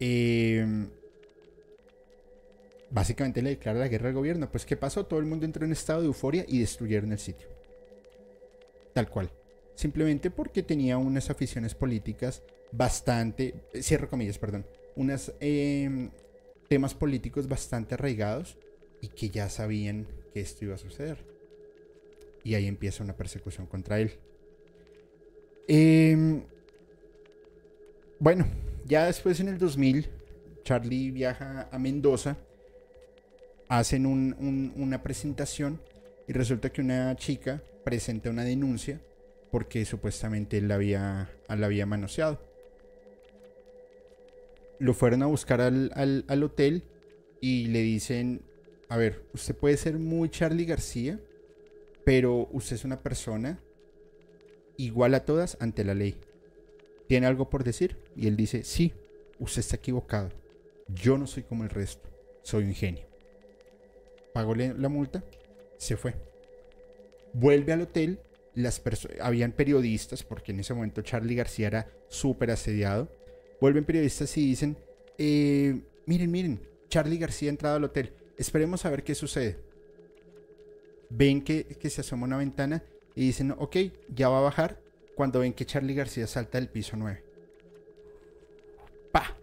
Em, básicamente le declara la guerra al gobierno. Pues ¿qué pasó? Todo el mundo entró en estado de euforia y destruyeron el sitio. Tal cual. Simplemente porque tenía unas aficiones políticas bastante, cierro comillas, perdón, unos em, temas políticos bastante arraigados y que ya sabían que esto iba a suceder. Y ahí empieza una persecución contra él. Em, bueno, ya después en el 2000, Charlie viaja a Mendoza, hacen una presentación y resulta que una chica presenta una denuncia porque supuestamente él la había, la había manoseado lo fueron a buscar al, hotel y le dicen, a ver, usted puede ser muy Charlie García, pero usted es una persona igual a todas ante la ley. ¿Tiene algo por decir? Y él dice, sí, usted está equivocado. Yo no soy como el resto, soy un genio. Pagó la multa, se fue. Vuelve al hotel, las habían periodistas, porque en ese momento Charlie García era súper asediado vuelven periodistas y dicen, eh, miren, miren, Charlie García ha entrado al hotel, esperemos a ver qué sucede. Ven que, se asoma una ventana y dicen, ok, ya va a bajar, cuando ven que Charlie García salta del piso 9. ¡Pa!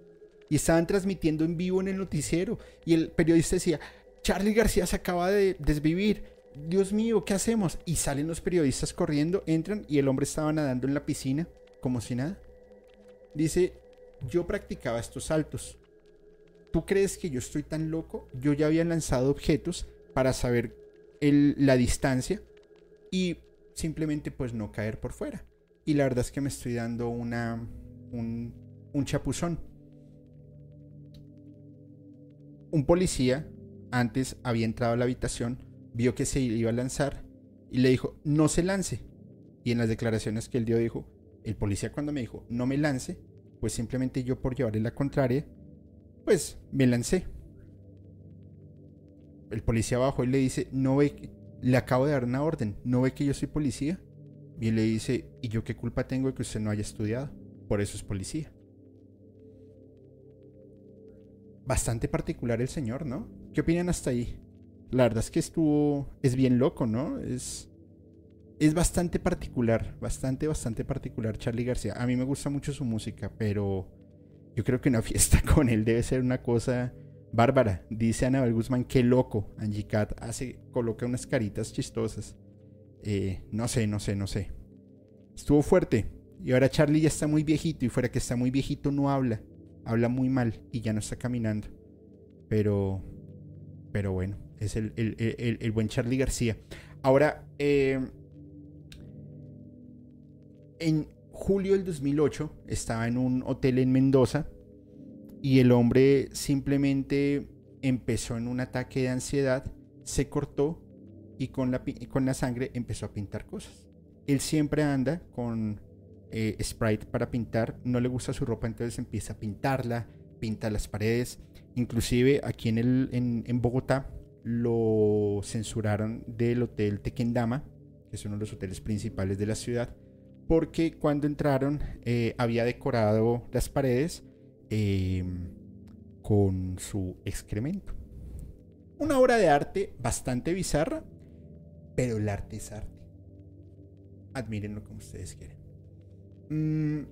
Y estaban transmitiendo en vivo en el noticiero y el periodista decía, Charlie García se acaba de desvivir. Dios mío, ¿qué hacemos? Y salen los periodistas corriendo, entran y el hombre estaba nadando en la piscina como si nada. Dice, yo practicaba estos saltos. ¿Tú crees que yo estoy tan loco? Yo ya había lanzado objetos para saber la distancia y simplemente pues no caer por fuera. Y la verdad es que me estoy dando una, un, chapuzón. Un policía antes había entrado a la habitación, vio que se iba a lanzar y le dijo, no se lance. Y en las declaraciones que él dio dijo, el policía cuando me dijo, no me lance, pues simplemente yo por llevarle la contraria, pues me lancé. El policía abajo y le dice, no ve, que le acabo de dar una orden, no ve que yo soy policía. Y le dice, ¿y yo qué culpa tengo de que usted no haya estudiado? Por eso es policía. Bastante particular el señor, ¿no? ¿Qué opinan hasta ahí? La verdad es que estuvo, es bien loco, ¿no? Es, es bastante particular, bastante, bastante particular Charlie García. A mí me gusta mucho su música, pero yo creo que una fiesta con él debe ser una cosa bárbara. Dice Anabel Guzmán, qué loco. Angie Cat hace, coloca unas caritas chistosas. Eh, no sé, no sé, no sé. Estuvo fuerte. Y ahora Charlie ya está muy viejito y fuera que está muy viejito no habla. Habla muy mal y ya no está caminando. Pero, pero bueno, es el, el, buen Charlie García. Ahora, eh, en julio del 2008 estaba en un hotel en Mendoza y el hombre simplemente empezó en un ataque de ansiedad, se cortó y con la, con la sangre empezó a pintar cosas. Él siempre anda con eh, Sprite para pintar, no le gusta su ropa, entonces empieza a pintarla, pinta las paredes. Inclusive aquí en, el, en, en Bogotá lo censuraron del hotel Tequendama, que es uno de los hoteles principales de la ciudad, porque cuando entraron eh, había decorado las paredes em, con su excremento. Una obra de arte bastante bizarra, pero el arte es arte. Admírenlo como ustedes quieren. Mm,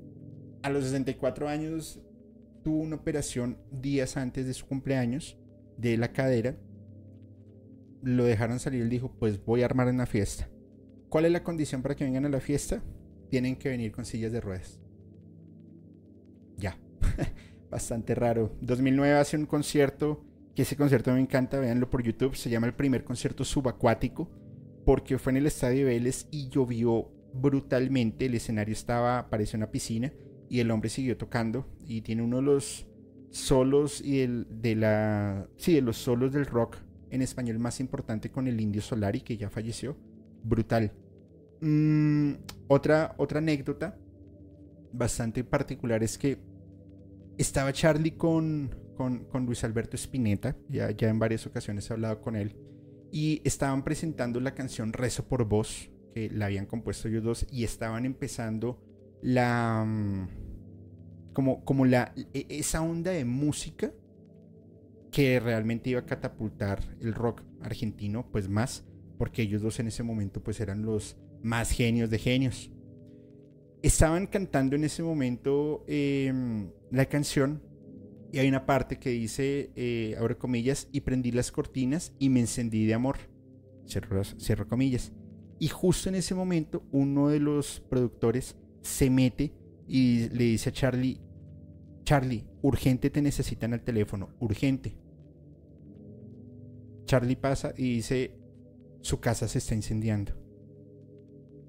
a los 64 años tuvo una operación días antes de su cumpleaños de la cadera. Lo dejaron salir, él dijo, pues voy a armar una fiesta. ¿Cuál es la condición para que vengan a la fiesta? tienen que venir con sillas de ruedas. Ya, bastante raro. 2009 hace un concierto, que ese concierto me encanta, véanlo por YouTube, se llama el primer concierto subacuático, porque fue en el Estadio Vélez y llovió brutalmente, el escenario estaba, parecía una piscina, y el hombre siguió tocando, y tiene uno de los solos y el, de la, sí, de los solos del rock en español más importante con el Indio Solari, que ya falleció, brutal. Mm, otra, otra anécdota bastante particular es que estaba Charlie con, con, Luis Alberto Spinetta, ya, ya en varias ocasiones he hablado con él, y estaban presentando la canción Rezo por Voz, que la habían compuesto ellos dos, y estaban empezando la... Mm, como, como la, e, esa onda de música que realmente iba a catapultar el rock argentino, pues más, porque ellos dos en ese momento pues eran los más genios de genios. Estaban cantando en ese momento em, la canción y hay una parte que dice, eh, abro comillas, y prendí las cortinas y me encendí de amor. Cierro, cierro comillas. Y justo en ese momento uno de los productores se mete y le dice a Charlie, Charlie, urgente te necesitan al teléfono, urgente. Charlie pasa y dice, su casa se está incendiando.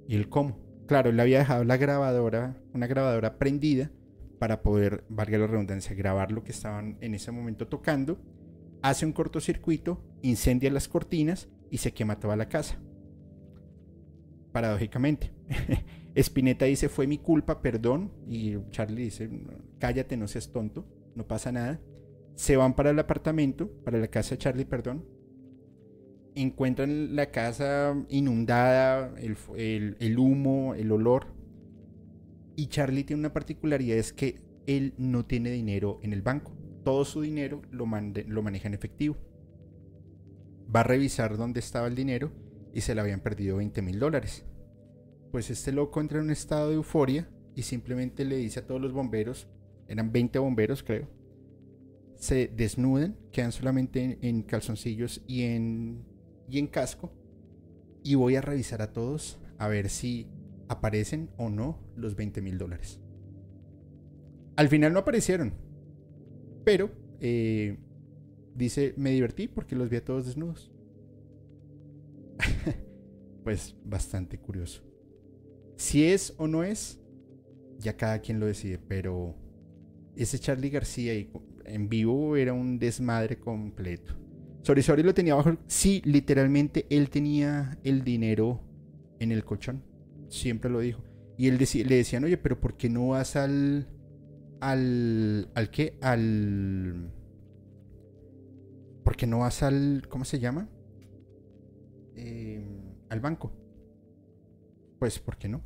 ¿Y el cómo? Claro, él había dejado la grabadora, una grabadora prendida para poder, valga la redundancia, grabar lo que estaban en ese momento tocando. Hace un cortocircuito, incendia las cortinas y se quema toda la casa. Paradójicamente. Spinetta dice, fue mi culpa, perdón. Y Charlie dice, cállate, no seas tonto, no pasa nada. Se van para el apartamento, para la casa de Charlie, perdón encuentran la casa inundada, el, humo, el olor. Y Charlie tiene una particularidad, es que él no tiene dinero en el banco. Todo su dinero lo, maneja en efectivo. Va a revisar dónde estaba el dinero y se le habían perdido 20 mil dólares. Pues este loco entra en un estado de euforia y simplemente le dice a todos los bomberos, eran 20 bomberos creo, se desnuden, quedan solamente en calzoncillos y en y en casco y voy a revisar a todos a ver si aparecen o no los 20 mil dólares. Al final no aparecieron, pero eh, dice, me divertí porque los vi a todos desnudos. pues bastante curioso. Si es o no es, ya cada quien lo decide, pero ese Charlie García en vivo era un desmadre completo. Sori lo tenía bajo. Sí, literalmente él tenía el dinero en el colchón. Siempre lo dijo. Y él le decían, oye, pero ¿por qué no vas al... al... ¿Al qué? Al... ¿Por qué no vas al... ¿Cómo se llama? Eh, al banco. Pues, ¿por qué no?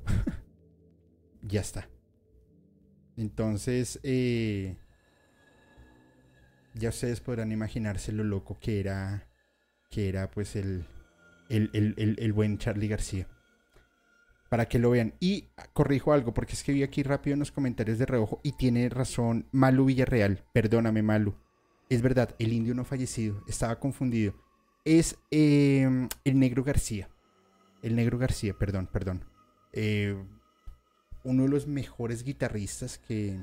ya está. Entonces, eh, ya ustedes podrán imaginarse lo loco que era, que era pues el, el, buen Charlie García. Para que lo vean. Y corrijo algo, porque es que vi aquí rápido en los comentarios de reojo y tiene razón Malu Villarreal. Perdóname, Malu. Es verdad, el indio no fallecido. Estaba confundido. Es em, el negro García. El negro García, perdón, perdón. Eh, uno de los mejores guitarristas que,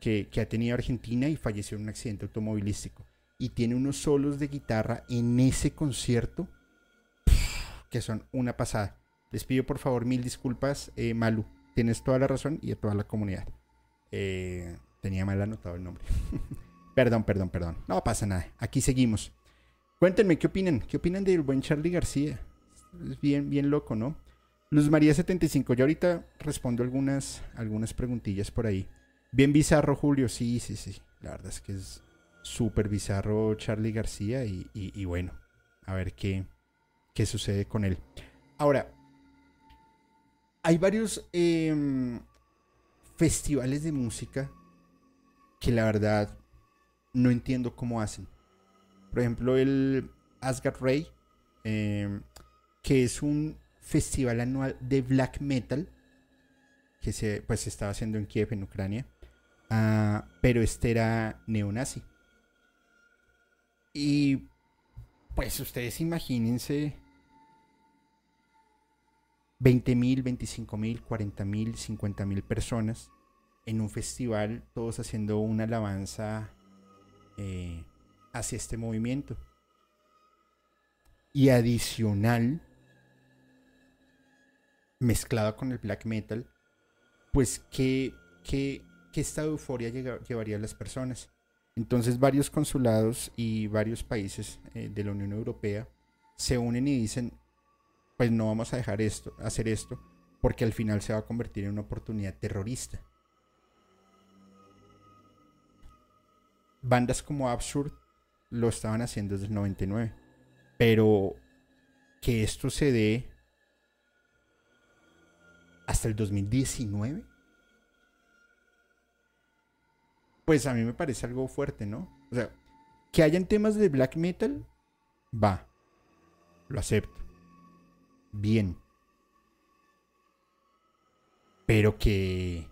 que, ha tenido Argentina y falleció en un accidente automovilístico. Y tiene unos solos de guitarra en ese concierto que son una pasada. Les pido por favor mil disculpas, eh, Malu. Tienes toda la razón y a toda la comunidad. Eh, tenía mal anotado el nombre. perdón, perdón, perdón. No pasa nada. Aquí seguimos. Cuéntenme qué opinan. ¿Qué opinan del buen Charlie García? Es bien, bien loco, ¿no? Luz María 75. Yo ahorita respondo algunas, algunas preguntillas por ahí. Bien bizarro, Julio. Sí, sí, sí. La verdad es que es súper bizarro Charlie García y, bueno, a ver qué, qué sucede con él. Ahora, hay varios em, festivales de música que la verdad no entiendo cómo hacen. Por ejemplo, el Asgard Ray, em, que es un festival anual de black metal que se pues estaba haciendo en Kiev, en Ucrania. Ah, pero este era neonazi. Y pues ustedes imagínense 20 mil, 25 mil, 40 mil, 50 mil personas en un festival, todos haciendo una alabanza eh, hacia este movimiento. Y adicional, mezclado con el black metal, pues que, que que esta euforia llevaría a las personas. Entonces varios consulados y varios países eh, de la Unión Europea se unen y dicen, pues no vamos a dejar esto, hacer esto, porque al final se va a convertir en una oportunidad terrorista. Bandas como Absurd lo estaban haciendo desde el 99, pero que esto se dé hasta el 2019 pues a mí me parece algo fuerte, ¿no? O sea, que hayan temas de black metal, va, lo acepto. Bien. Pero que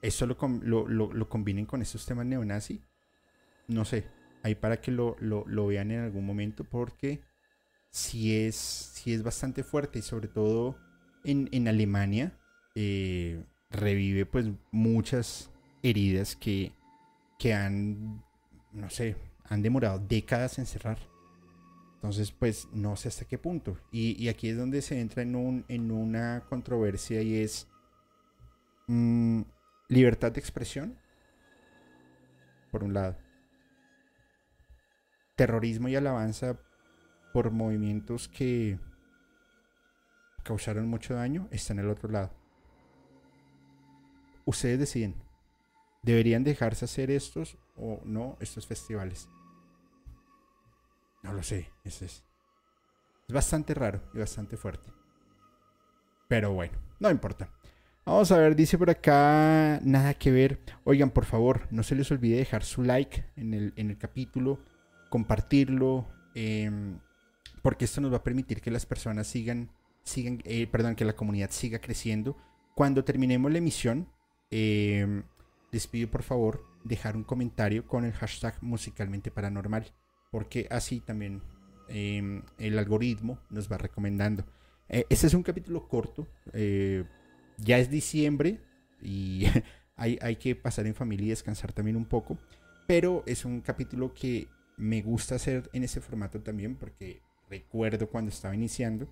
eso lo, lo, combinen con esos temas neonazi, no sé, ahí para que lo, vean en algún momento porque sí es, sí es bastante fuerte y sobre todo en, Alemania eh, revive pues muchas heridas que que han, no sé, han demorado décadas en cerrar. Entonces, pues no sé hasta qué punto. Y, aquí es donde se entra en, un, en una controversia y es mm, libertad de expresión, por un lado. Terrorismo y alabanza por movimientos que causaron mucho daño, está en el otro lado. Ustedes deciden. ¿Deberían dejarse hacer estos o no estos festivales? No lo sé, es, es, bastante raro y bastante fuerte. Pero bueno, no importa. Vamos a ver, dice por acá, nada que ver. Oigan, por favor, no se les olvide dejar su like en el, en el capítulo, compartirlo, em, porque esto nos va a permitir que las personas sigan, sigan eh, perdón, que la comunidad siga creciendo. Cuando terminemos la emisión, eh, les pido por favor dejar un comentario con el hashtag musicalmente paranormal, porque así también em, el algoritmo nos va recomendando. Eh, este es un capítulo corto, eh, ya es diciembre y hay, hay que pasar en familia y descansar también un poco, pero es un capítulo que me gusta hacer en ese formato también, porque recuerdo cuando estaba iniciando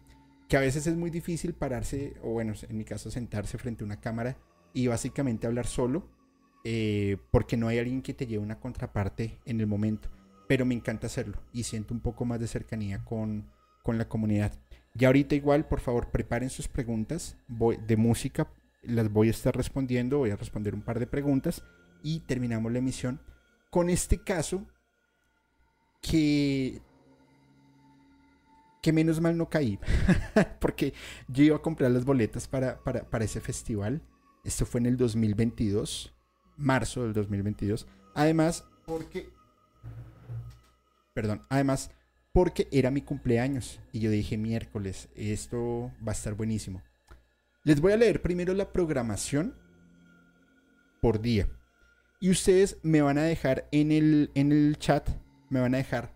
que a veces es muy difícil pararse, o bueno, en mi caso sentarse frente a una cámara y básicamente hablar solo eh, porque no hay alguien que te lleve una contraparte en el momento. Pero me encanta hacerlo y siento un poco más de cercanía con, con la comunidad. Ya ahorita igual, por favor, preparen sus preguntas voy, de música. Las voy a estar respondiendo, voy a responder un par de preguntas y terminamos la emisión con este caso que que menos mal no caí, porque yo iba a comprar las boletas para, para, ese festival. Esto fue en el 2022, marzo del 2022. Además, porque... Perdón, además, porque era mi cumpleaños. Y yo dije miércoles, esto va a estar buenísimo. Les voy a leer primero la programación por día. Y ustedes me van a dejar en el, en el chat, me van a dejar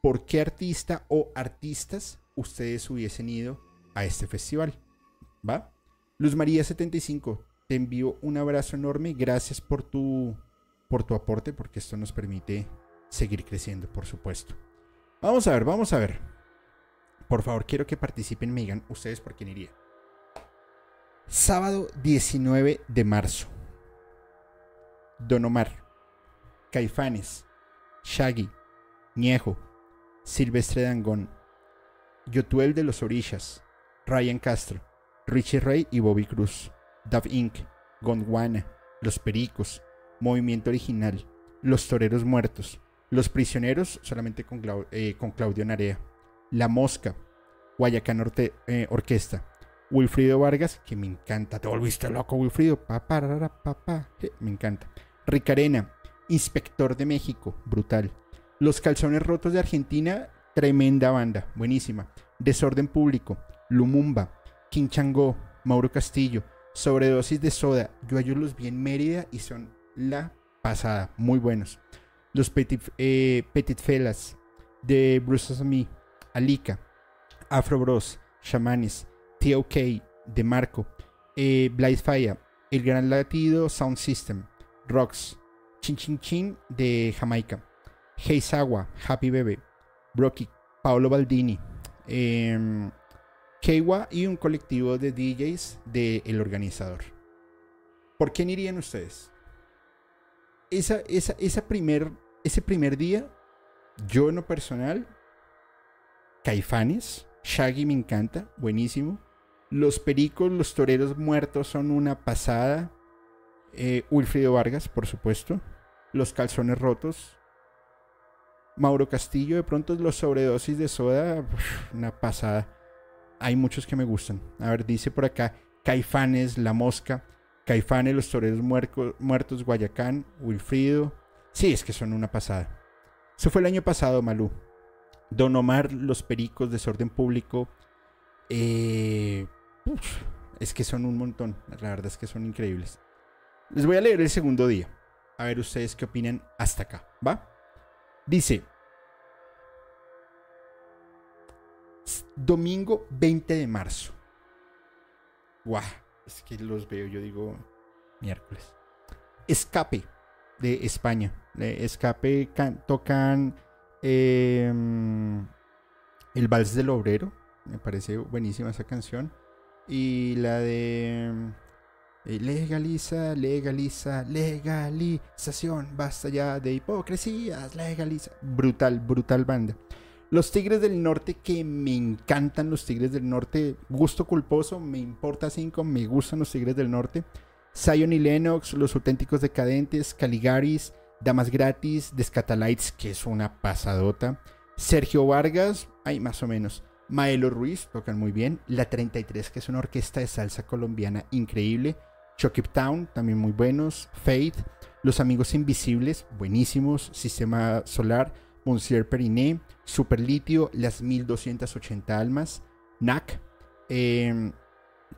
por qué artista o artistas ustedes hubiesen ido a este festival. ¿Va? Luz María 75, te envío un abrazo enorme. Gracias por tu, por tu aporte, porque esto nos permite seguir creciendo, por supuesto. Vamos a ver, vamos a ver. Por favor, quiero que participen, me digan ustedes por quién iría. Sábado 19 de marzo. Don Omar, Caifanes, Shaggy, Ñejo, Silvestre Dangón, Yotuel de los Orillas, Ryan Castro, Richie Ray y Bobby Cruz, Dav Inc., Gondwana, Los Pericos, Movimiento Original, Los Toreros Muertos, Los Prisioneros, solamente con, eh, Claudio Narea, La Mosca, Guayacán eh, Orquesta, Wilfrido Vargas, que me encanta, te volviste loco, Wilfrido, papá, papá, me encanta. Ricarena, Inspector de México, brutal. Los Calzones Rotos de Argentina, tremenda banda, buenísima. Desorden Público, Lumumba, King Chango, Mauro Castillo, Sobredosis de Soda. Yo a ellos los Mérida y son la pasada, muy buenos. Los Petit, eh, Petit Felas, de Bruce Me, Alika, Afro Bros, Shamanes, TOK, de Marco, eh, Fire, El Gran Latido Sound System, Rocks, Chin Chin Chin de Jamaica. Heisawa, Happy Bebe, Brocky, Paolo Baldini, eh, y un colectivo de DJs de El Organizador. ¿Por quién irían ustedes? Esa, esa, esa primer, ese primer día, yo en lo personal, Caifanes, Shaggy me encanta, buenísimo. Los Pericos, los Toreros Muertos son una pasada. Eh, Wilfrido Vargas, por supuesto. Los Calzones Rotos, Mauro Castillo, de pronto los sobredosis de soda, una pasada. Hay muchos que me gustan. A ver, dice por acá, Caifanes, La Mosca, Caifanes, Los Toreros Muertos, Guayacán, Wilfrido. Sí, es que son una pasada. Eso fue el año pasado, Malú. Don Omar, Los Pericos, Desorden Público. Eh, es que son un montón. La verdad es que son increíbles. Les voy a leer el segundo día. A ver ustedes qué opinan hasta acá, ¿va? Dice, domingo 20 de marzo. Guau, es que los veo, yo digo miércoles. Escape de España. Escape tocan em, el Vals del Obrero. Me parece buenísima esa canción. Y la de eh, legaliza, legaliza, legalización. Basta ya de hipocresías, legaliza. Brutal, brutal banda. Los Tigres del Norte, que me encantan los Tigres del Norte. Gusto culposo, me importa cinco, me gustan los Tigres del Norte. Zion y Lennox, Los Auténticos Decadentes, Caligaris, Damas Gratis, Descatalites, que es una pasadota. Sergio Vargas, hay más o menos. Maelo Ruiz, tocan muy bien. La 33, que es una orquesta de salsa colombiana increíble. Chucky Town, también muy buenos. Faith, Los Amigos Invisibles, buenísimos. Sistema Solar, Monsieur Periné, Super Litio, Las 1280 Almas, NAC, em,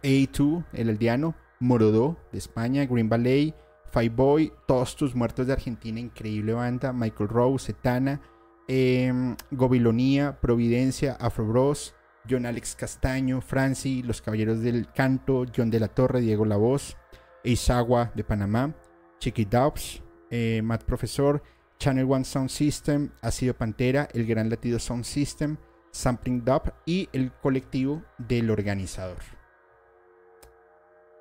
A2, El Aldeano, Morodó de España, Green Valley, Five Boy, Todos Tus Muertos de Argentina, increíble banda, Michael Rose, Etana, eh, Gobilonía, Providencia, Afro Bros, John Alex Castaño, Franci, Los Caballeros del Canto, John de la Torre, Diego La Voz, Isagua de Panamá, Chiqui Dobbs, eh, Matt Profesor, Channel One Sound System, Ácido Pantera, El Gran Latido Sound System, Sampling Dub y el colectivo del organizador.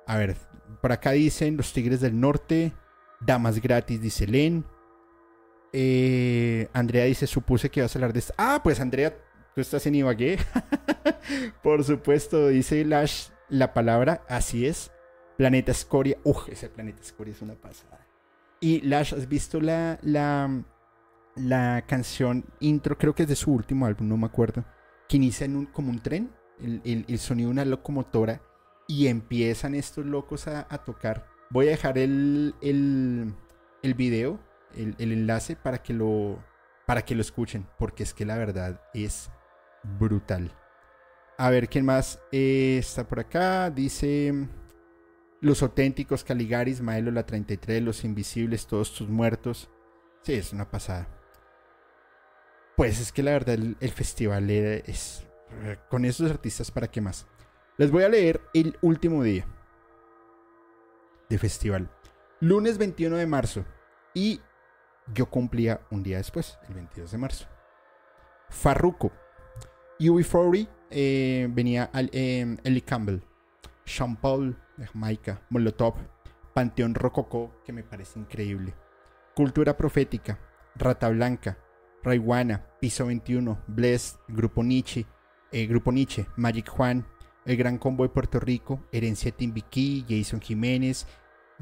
A ver, por acá dicen Los Tigres del Norte, Damas Gratis, dice Len. Eh, Andrea dice, supuse que ibas a hablar de esto. Ah, pues Andrea, ¿Tú estás en Ibagué? Por supuesto, dice Lash la palabra, así es. Planeta Escoria. Uf, ese Planeta Escoria es una pasada. Y Lash, ¿has visto la, la, la canción intro? Creo que es de su último álbum, no me acuerdo. Que inicia en un, como un tren, el, sonido de una locomotora. Y empiezan estos locos a, tocar. Voy a dejar el, el, el video, el, el enlace para que lo para que lo escuchen, porque es que la verdad es brutal. A ver, ¿quién más eh, está por acá? Dice Los auténticos Caligaris, Maelo la 33, Los Invisibles, Todos tus muertos. Sí, es una pasada. Pues es que la verdad el, festival es... Con esos artistas, ¿para qué más? Les voy a leer el último día de festival. Lunes 21 de marzo. Y yo cumplía un día después, el 22 de marzo. Farruko, UB40 eh, venía eh, Ellie Campbell, Sean Paul de Jamaica, Molotov, Panteón Rococó, que me parece increíble, Cultura Profética, Rata Blanca, Raiwana, Piso 21, Bless, Grupo Nietzsche, eh, Grupo Nietzsche, Magic Juan, El Gran Combo de Puerto Rico, Herencia Timbiquí, Jason Jiménez,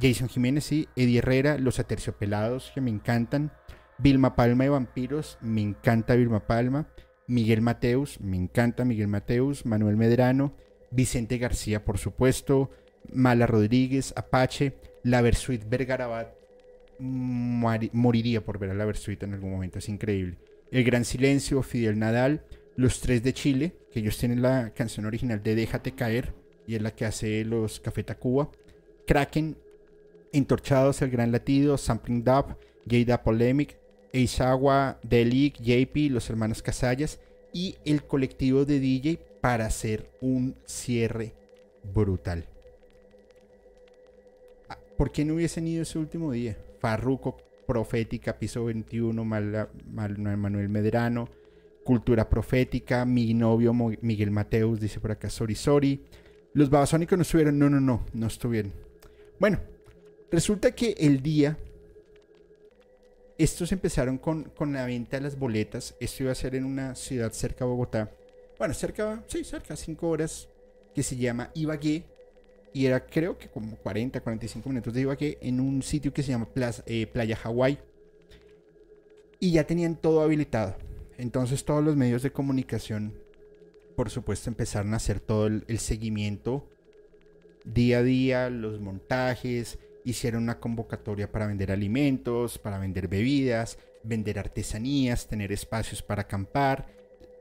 Jason Jiménez y Eddie Herrera, Los Aterciopelados, que me encantan, Vilma Palma de Vampiros, me encanta Vilma Palma, Miguel Mateus, me encanta Miguel Mateus, Manuel Medrano, Vicente García, por supuesto, Mala Rodríguez, Apache, La Versuit Vergarabat, moriría por ver a La Versuit en algún momento, es increíble. El Gran Silencio, Fidel Nadal, Los Tres de Chile, que ellos tienen la canción original de Déjate Caer, y es la que hace los Café Tacuba. Kraken, Entorchados, El Gran Latido, Sampling Dub, Jada Polemic, Eisawa, Delic, JP, los hermanos Casallas y el colectivo de DJ para hacer un cierre brutal. Ah, ¿Por qué no hubiesen ido ese último día? Farruco, Profética, Piso 21, Manuel Medrano, Cultura Profética, mi novio Miguel Mateus, dice por acá, Sori Sori. Los babasónicos no estuvieron, no, no, no, no estuvieron. Bueno, resulta que el día estos empezaron con, la venta de las boletas. Esto iba a ser en una ciudad cerca de Bogotá. Bueno, cerca, sí, cerca, 5 horas, que se llama Ibagué. Y era creo que como 40, 45 minutos de Ibagué en un sitio que se llama eh, Playa Hawái. Y ya tenían todo habilitado. Entonces todos los medios de comunicación, por supuesto, empezaron a hacer todo el seguimiento día a día, los montajes, hicieron una convocatoria para vender alimentos, para vender bebidas, vender artesanías, tener espacios para acampar.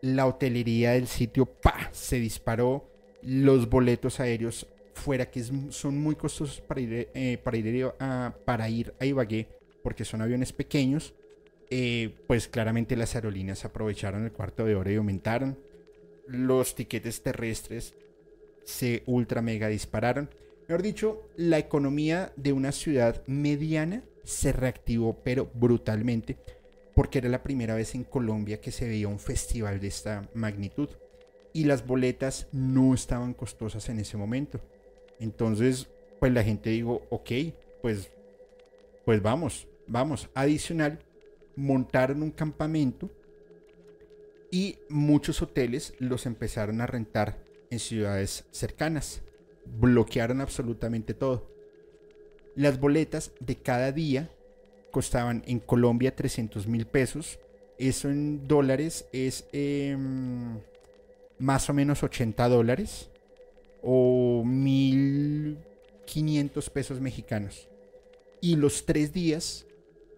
La hotelería del sitio ¡pa! se disparó. Los boletos aéreos fuera que son muy costosos para ir, eh, para, ir a, para ir a Ibagué porque son aviones pequeños. Eh, pues claramente las aerolíneas aprovecharon el cuarto de hora y aumentaron. Los tiquetes terrestres se ultra mega dispararon. Mejor dicho, la economía de una ciudad mediana se reactivó, pero brutalmente, porque era la primera vez en Colombia que se veía un festival de esta magnitud. Y las boletas no estaban costosas en ese momento. Entonces, pues la gente dijo, ok, pues, pues vamos, vamos. Adicional, montaron un campamento y muchos hoteles los empezaron a rentar en ciudades cercanas bloquearon absolutamente todo. Las boletas de cada día costaban en Colombia 300 mil pesos. Eso en dólares es em, más o menos 80 dólares o 1.500 pesos mexicanos. Y los tres días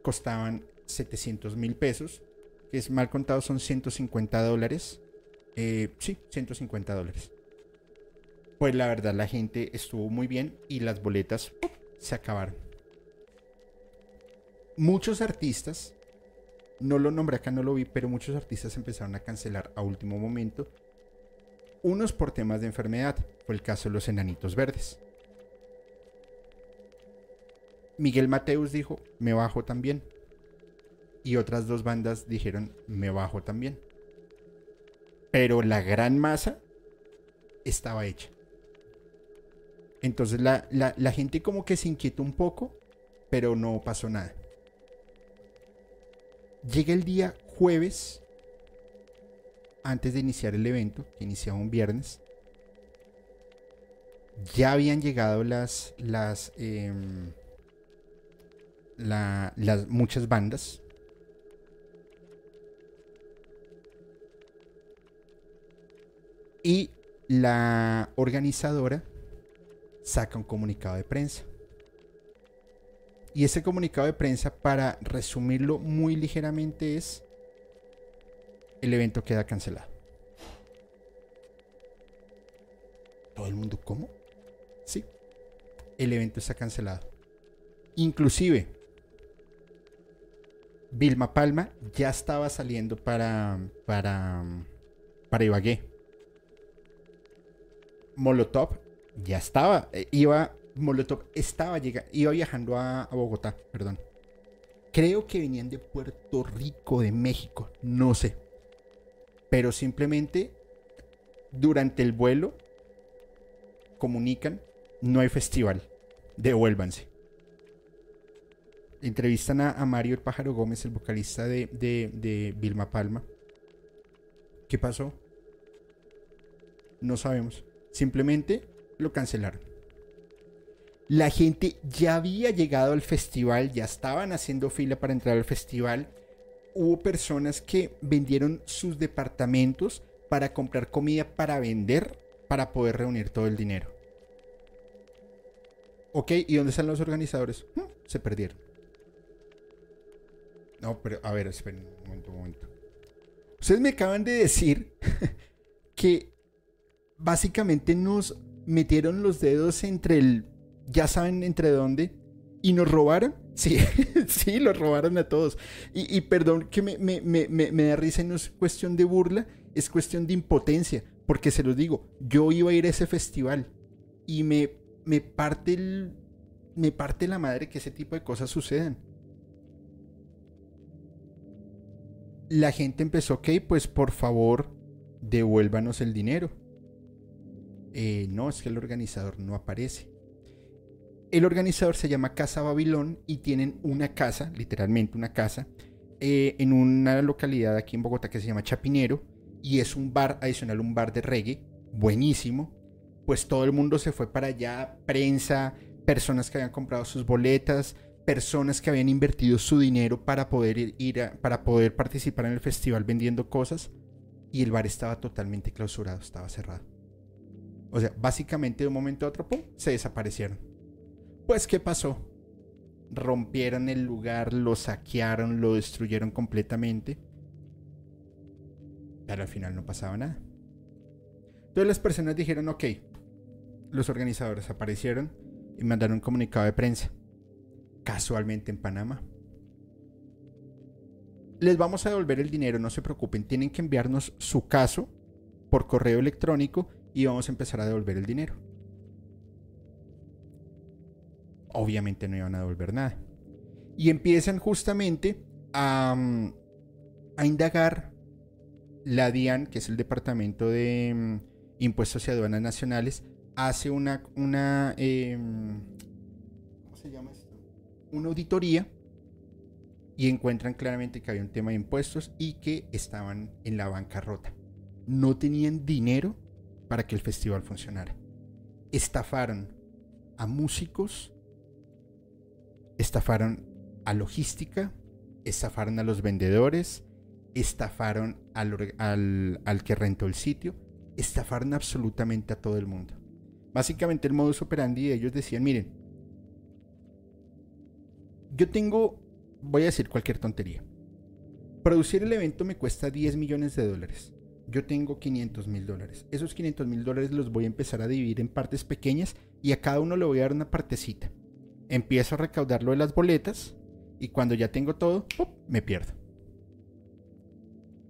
costaban 700 mil pesos, que es mal contado son 150 dólares. Eh, sí, 150 dólares pues la verdad la gente estuvo muy bien y las boletas se acabaron. Muchos artistas, no lo nombré acá, no lo vi, pero muchos artistas empezaron a cancelar a último momento. Unos por temas de enfermedad, fue el caso de los Enanitos Verdes. Miguel Mateus dijo, me bajo también. Y otras dos bandas dijeron, me bajo también. Pero la gran masa estaba hecha. Entonces la, gente como que se inquietó un poco, pero no pasó nada. Llega el día jueves antes de iniciar el evento, que iniciaba un viernes, ya habían llegado las, las, em, las muchas bandas. Y la organizadora saca un comunicado de prensa. Y ese comunicado de prensa, para resumirlo muy ligeramente, es el evento queda cancelado. Todo el mundo, ¿cómo? Sí, el evento está cancelado. Inclusive, Vilma Palma ya estaba saliendo para, para, para Ibagué. Molotov ya estaba, eh, iba, Molotov estaba llegando, iba viajando a, Bogotá, perdón. Creo que venían de Puerto Rico, de México, no sé. Pero simplemente durante el vuelo comunican, no hay festival, devuélvanse. Entrevistan a, Mario el Pájaro Gómez, el vocalista de, de, de Vilma Palma. ¿Qué pasó? No sabemos. Simplemente lo cancelaron. La gente ya había llegado al festival, ya estaban haciendo fila para entrar al festival. Hubo personas que vendieron sus departamentos para comprar comida para vender para poder reunir todo el dinero. Ok, ¿y dónde están los organizadores? Hmm, se perdieron. No, pero a ver, esperen un momento, un momento. Ustedes me acaban de decir que básicamente nos metieron los dedos entre el, ya saben entre dónde, y nos robaron. Sí, sí, los robaron a todos. Y, perdón que me, me, me, me, da risa, no es cuestión de burla, es cuestión de impotencia. Porque se los digo, yo iba a ir a ese festival y me, me, parte, el, me parte la madre que ese tipo de cosas sucedan. La gente empezó, ok, pues por favor, devuélvanos el dinero. Eh, no, es que el organizador no aparece. El organizador se llama Casa Babilón y tienen una casa, literalmente una casa, eh, en una localidad aquí en Bogotá que se llama Chapinero y es un bar adicional, un bar de reggae, buenísimo. Pues todo el mundo se fue para allá, prensa, personas que habían comprado sus boletas, personas que habían invertido su dinero para poder ir, para poder participar en el festival vendiendo cosas y el bar estaba totalmente clausurado, estaba cerrado. O sea, básicamente de un momento a otro, ¡pum!, se desaparecieron. Pues, ¿qué pasó? Rompieron el lugar, lo saquearon, lo destruyeron completamente. Pero al final no pasaba nada. Entonces las personas dijeron, ok, los organizadores aparecieron y mandaron un comunicado de prensa. Casualmente en Panamá. Les vamos a devolver el dinero, no se preocupen, tienen que enviarnos su caso por correo electrónico y vamos a empezar a devolver el dinero. Obviamente no iban a devolver nada. Y empiezan justamente a, mm, a indagar la DIAN, que es el Departamento de mm, Impuestos y Aduanas Nacionales, hace una, una em, ¿cómo se llama esto? Una auditoría y encuentran claramente que había un tema de impuestos y que estaban en la bancarrota. No tenían dinero para que el festival funcionara. Estafaron a músicos, estafaron a logística, estafaron a los vendedores, estafaron al, al, que rentó el sitio, estafaron absolutamente a todo el mundo. Básicamente el modus operandi ellos decían, miren, yo tengo, voy a decir cualquier tontería. Producir el evento me cuesta 10 millones de dólares yo tengo 500 mil dólares. Esos 500 mil dólares los voy a empezar a dividir en partes pequeñas y a cada uno le voy a dar una partecita. Empiezo a recaudarlo de las boletas y cuando ya tengo todo, me pierdo.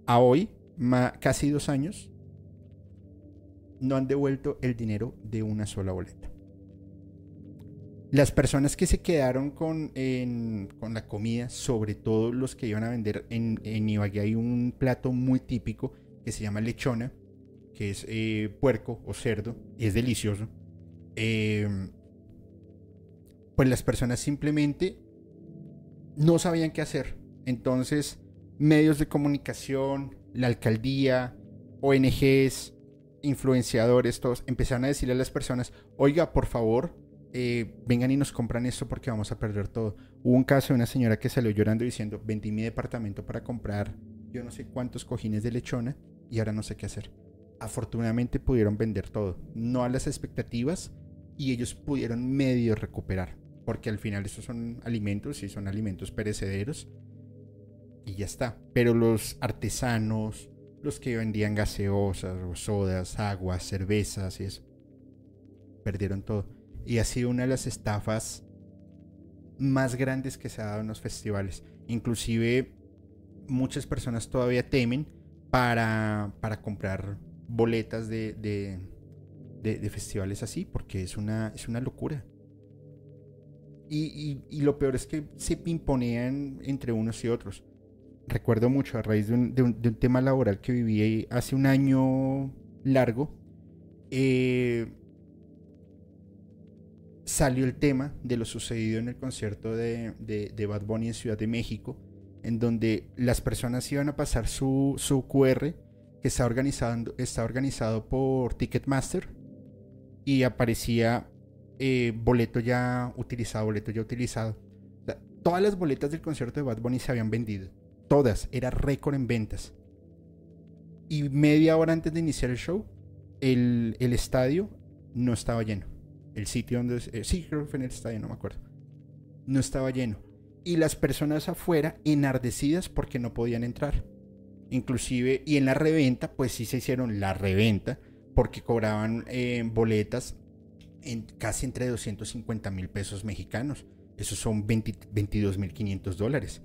A hoy, casi dos años, no han devuelto el dinero de una sola boleta. Las personas que se quedaron con, con la comida, sobre todo los que iban a vender en, en Ibagué, hay un plato muy típico que se llama lechona, que es eh, puerco o cerdo, y es delicioso. Em, pues las personas simplemente no sabían qué hacer. Entonces, medios de comunicación, la alcaldía, ONGs, influenciadores, todos empezaron a decirle a las personas, oiga, por favor, eh, vengan y nos compran esto porque vamos a perder todo. Hubo un caso de una señora que salió llorando diciendo, vendí mi departamento para comprar yo no sé cuántos cojines de lechona y ahora no sé qué hacer. Afortunadamente pudieron vender todo, no a las expectativas y ellos pudieron medio recuperar, porque al final estos son alimentos y son alimentos perecederos y ya está. Pero los artesanos, los que vendían gaseosas, sodas, aguas, cervezas y eso, perdieron todo. Y ha sido una de las estafas más grandes que se ha dado en los festivales. Inclusive muchas personas todavía temen para, para comprar boletas de, de, festivales así, porque es una, es una locura. Y, y, lo peor es que se pimponean entre unos y otros. Recuerdo mucho a raíz de un, de un, tema laboral que viví hace un año largo. Eh, salió el tema de lo sucedido en el concierto de, de, Bad Bunny en Ciudad de México, en donde las personas iban a pasar su, QR, que está organizado, está organizado por Ticketmaster, y aparecía eh, boleto ya utilizado, boleto ya utilizado. todas las boletas del concierto de Bad Bunny se habían vendido. Todas. Era récord en ventas. Y media hora antes de iniciar el show, el, el estadio no estaba lleno. El sitio donde... Eh, sí, creo que fue en el estadio, no me acuerdo. No estaba lleno. Y las personas afuera enardecidas porque no podían entrar. Inclusive, y en la reventa, pues sí se hicieron la reventa porque cobraban eh, boletas en casi entre 250 mil pesos mexicanos. Esos son 22 mil 500 dólares.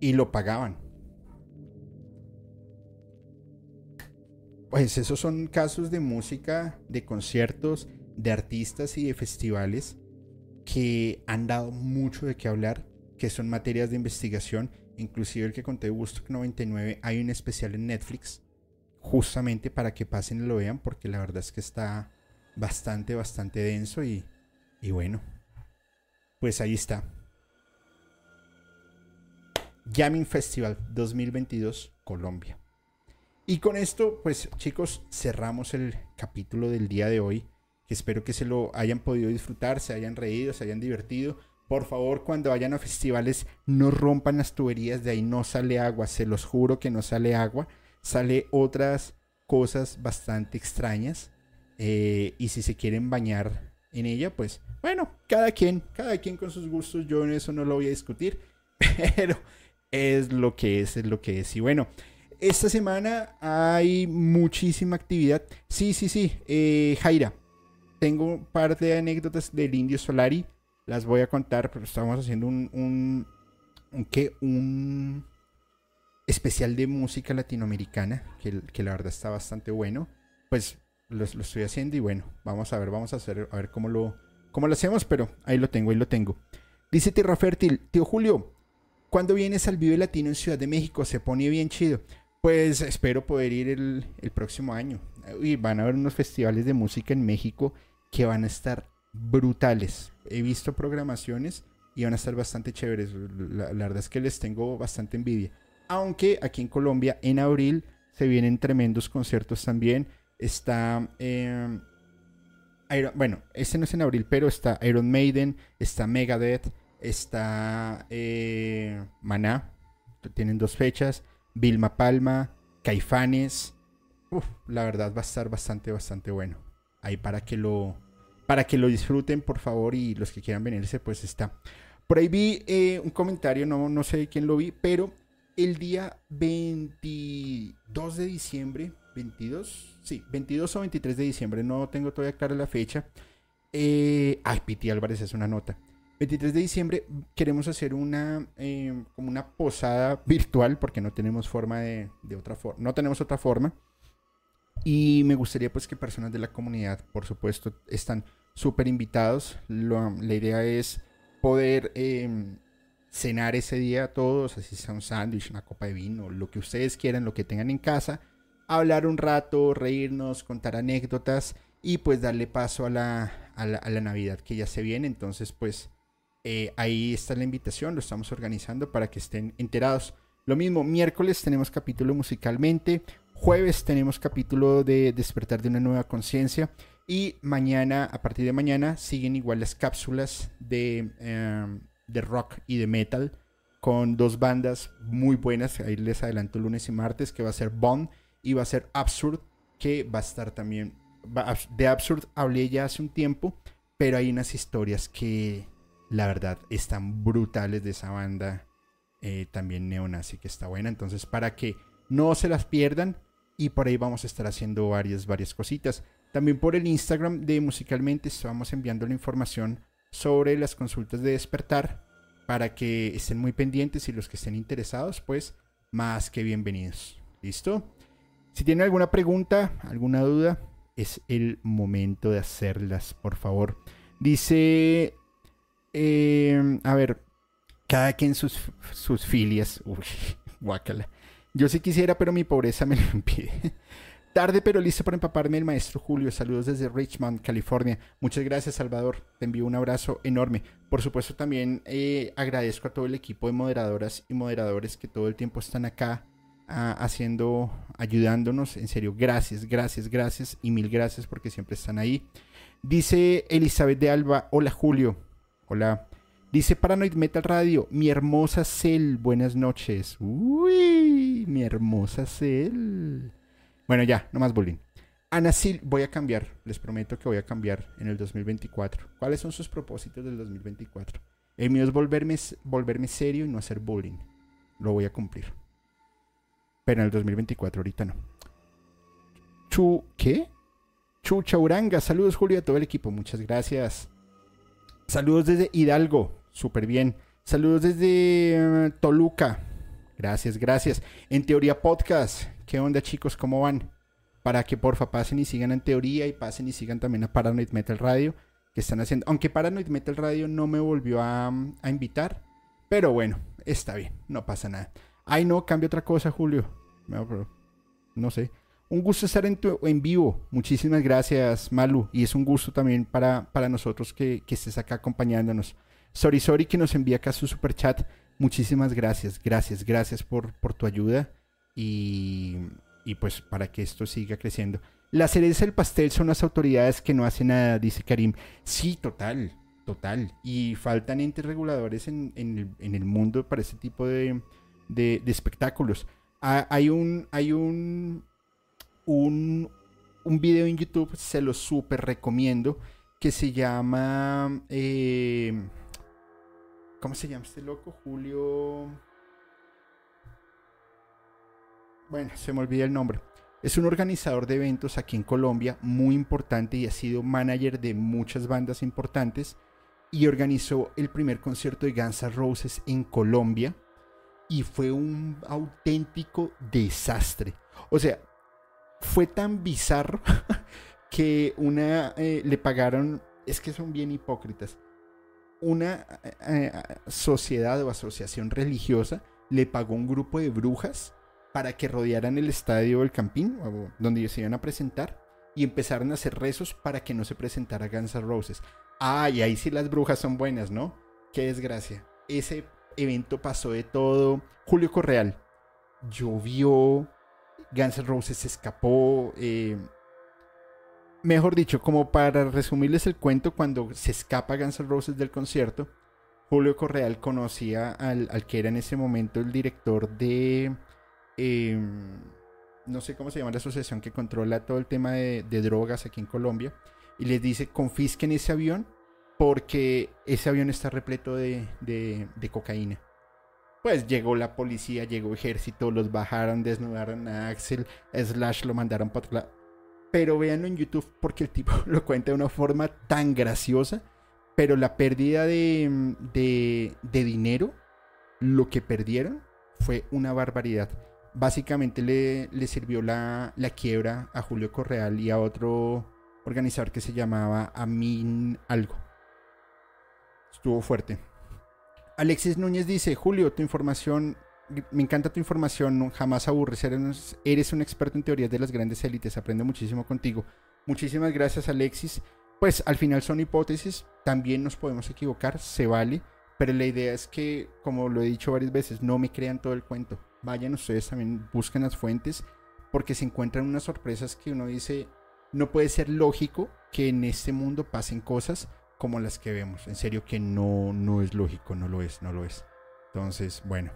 Y lo pagaban. Pues esos son casos de música, de conciertos, de artistas y de festivales que han dado mucho de qué hablar, que son materias de investigación. Inclusive el que conté Woodstock 99, hay un especial en Netflix justamente para que pasen y lo vean, porque la verdad es que está bastante, bastante denso y, y bueno, pues ahí está. Jamming Festival 2022 Colombia. Y con esto, pues chicos, cerramos el capítulo del día de hoy. Que espero que se lo hayan podido disfrutar, se hayan reído, se hayan divertido. Por favor, cuando vayan a festivales, no rompan las tuberías, de ahí no sale agua, se los juro que no sale agua sale otras cosas bastante extrañas. Eh, y si se quieren bañar en ella, pues bueno, cada quien, cada quien con sus gustos. Yo en eso no lo voy a discutir. Pero es lo que es, es lo que es. Y bueno, esta semana hay muchísima actividad. Sí, sí, sí. Eh, Jaira, tengo un par de anécdotas del Indio Solari. Las voy a contar, pero estamos haciendo un, un, ¿qué? un especial de música latinoamericana, que, que la verdad está bastante bueno. Pues lo, lo, estoy haciendo y bueno, vamos a ver, vamos a hacer, a ver cómo lo, cómo lo hacemos, pero ahí lo tengo, ahí lo tengo. Dice Tierra Fértil, tío Julio, ¿cuándo vienes al Vive Latino en Ciudad de México? Se pone bien chido. Pues espero poder ir el, el próximo año. Y van a haber unos festivales de música en México que van a estar brutales. He visto programaciones y van a estar bastante chéveres. La, verdad es que les tengo bastante envidia. Aunque aquí en Colombia, en abril, se vienen tremendos conciertos también. Está. Em, bueno, este no es en abril, pero está Iron Maiden, está Megadeth, está eh, Maná. Tienen dos fechas. Vilma Palma, Caifanes. La verdad va a estar bastante, bastante bueno. Ahí para que lo. Para que lo disfruten, por favor, y los que quieran venirse, pues está. Por ahí vi eh, un comentario, no, no sé quién lo vi, pero el día 22 de diciembre, 22, sí, 22 o 23 de diciembre, no tengo todavía clara la fecha. Eh, ay, Piti Álvarez es una nota. 23 de diciembre queremos hacer una eh, una posada virtual porque no tenemos forma de, otra forma, no tenemos otra forma. Y me gustaría pues que personas de la comunidad, por supuesto, están súper invitados. la idea es poder em, cenar ese día todos, así sea un sándwich, una copa de vino, lo que ustedes quieran, lo que tengan en casa, hablar un rato, reírnos, contar anécdotas y pues darle paso a la, a la, Navidad que ya se viene. Entonces pues eh, ahí está la invitación, lo estamos organizando para que estén enterados. Lo mismo, miércoles tenemos capítulo musicalmente, jueves tenemos capítulo de despertar de una nueva conciencia y mañana, a partir de mañana, siguen igual las cápsulas de, em, de rock y de metal con dos bandas muy buenas. Ahí les adelanto lunes y martes, que va a ser Bond y va a ser Absurd, que va a estar también. de Absurd hablé ya hace un tiempo, pero hay unas historias que la verdad están brutales de esa banda. Eh, también neonazi que está buena. Entonces, para que no se las pierdan. Y por ahí vamos a estar haciendo varias, varias cositas. También por el Instagram de Musicalmente estamos enviando la información sobre las consultas de despertar para que estén muy pendientes y los que estén interesados, pues más que bienvenidos. ¿Listo? Si tienen alguna pregunta, alguna duda, es el momento de hacerlas, por favor. Dice, eh, a ver, cada quien sus, sus filias. Uy, guácala. Yo sí quisiera, pero mi pobreza me lo impide. Tarde pero listo para empaparme el maestro Julio. Saludos desde Richmond, California. Muchas gracias, Salvador. Te envío un abrazo enorme. Por supuesto, también eh, agradezco a todo el equipo de moderadoras y moderadores que todo el tiempo están acá ah, haciendo, ayudándonos. En serio, gracias, gracias, gracias y mil gracias porque siempre están ahí. Dice Elizabeth de Alba, hola Julio. Hola. Dice Paranoid Metal Radio, mi hermosa Cel, buenas noches. Uy, mi hermosa Cel. Bueno, ya, no más bullying. Ana Sil, voy a cambiar, les prometo que voy a cambiar en el 2024. ¿Cuáles son sus propósitos del 2024? El mío es volverme, volverme serio y no hacer bullying. Lo voy a cumplir. Pero en el 2024, ahorita no. Chu, ¿qué? Chu Chauranga, saludos Julio a todo el equipo, muchas gracias. Saludos desde Hidalgo, súper bien. Saludos desde eh, Toluca, gracias, gracias. En Teoría Podcast, ¿Qué onda chicos? ¿Cómo van? Para que porfa pasen y sigan en teoría y pasen y sigan también a Paranoid Metal Radio que están haciendo. Aunque Paranoid Metal Radio no me volvió a, invitar. Pero bueno, está bien, no pasa nada. Ay no, cambia otra cosa Julio. No, sé. Un gusto estar en, en vivo. Muchísimas gracias, Malu. Y es un gusto también para, para nosotros que, que, estés acá acompañándonos. Sorry, sorry que nos envía acá su super chat. Muchísimas gracias, gracias, gracias por, por tu ayuda y, pues para que esto siga creciendo. La cereza del pastel son las autoridades que no hacen nada, dice Karim. Sí, total, total. Y faltan entes reguladores en, el, mundo para ese tipo de, espectáculos. Ah, hay un, hay un, un, un video en YouTube, se lo súper recomiendo, que se llama... Eh, ¿Cómo se llama este loco? Julio... bueno, se me olvida el nombre. Es un organizador de eventos aquí en Colombia muy importante y ha sido manager de muchas bandas importantes y organizó el primer concierto de Guns N' Roses en Colombia y fue un auténtico desastre. O sea, fue tan bizarro que una eh, le pagaron, es que son bien hipócritas, una eh, eh, sociedad o asociación religiosa le pagó un grupo de brujas para que rodearan el estadio del Campín, donde se iban a presentar, y empezaron a hacer rezos para que no se presentara Guns N' Roses. Ah, y ahí sí las brujas son buenas, ¿no? Qué desgracia. Ese evento pasó de todo. Julio Correal llovió, Guns N' Roses se escapó. Eh, mejor dicho, como para resumirles el cuento, cuando se escapa Guns N' Roses del concierto, Julio Correal conocía al, que era en ese momento el director de Em, no sé cómo se llama la asociación que controla todo el tema de, drogas aquí en Colombia, y les dice confisquen ese avión porque ese avión está repleto de, cocaína. Pues llegó la policía, llegó ejército, los bajaron, desnudaron a Axel, Slash lo mandaron para. Pero véanlo en YouTube porque el tipo lo cuenta de una forma tan graciosa. Pero la pérdida de, de dinero, lo que perdieron, fue una barbaridad básicamente le, le sirvió la, la, quiebra a Julio Correal y a otro organizador que se llamaba Amin Algo. Estuvo fuerte. Alexis Núñez dice, Julio, tu información, me encanta tu información, jamás aburres, eres, eres un experto en teorías de las grandes élites, aprendo muchísimo contigo. Muchísimas gracias Alexis. Pues al final son hipótesis, también nos podemos equivocar, se vale, Pero la idea es que, como lo he dicho varias veces, no me crean todo el cuento. Vayan ustedes también, busquen las fuentes, porque se encuentran unas sorpresas que uno dice, no puede ser lógico que en este mundo pasen cosas como las que vemos. En serio que no, no es lógico, no lo es, no lo es. Entonces, bueno.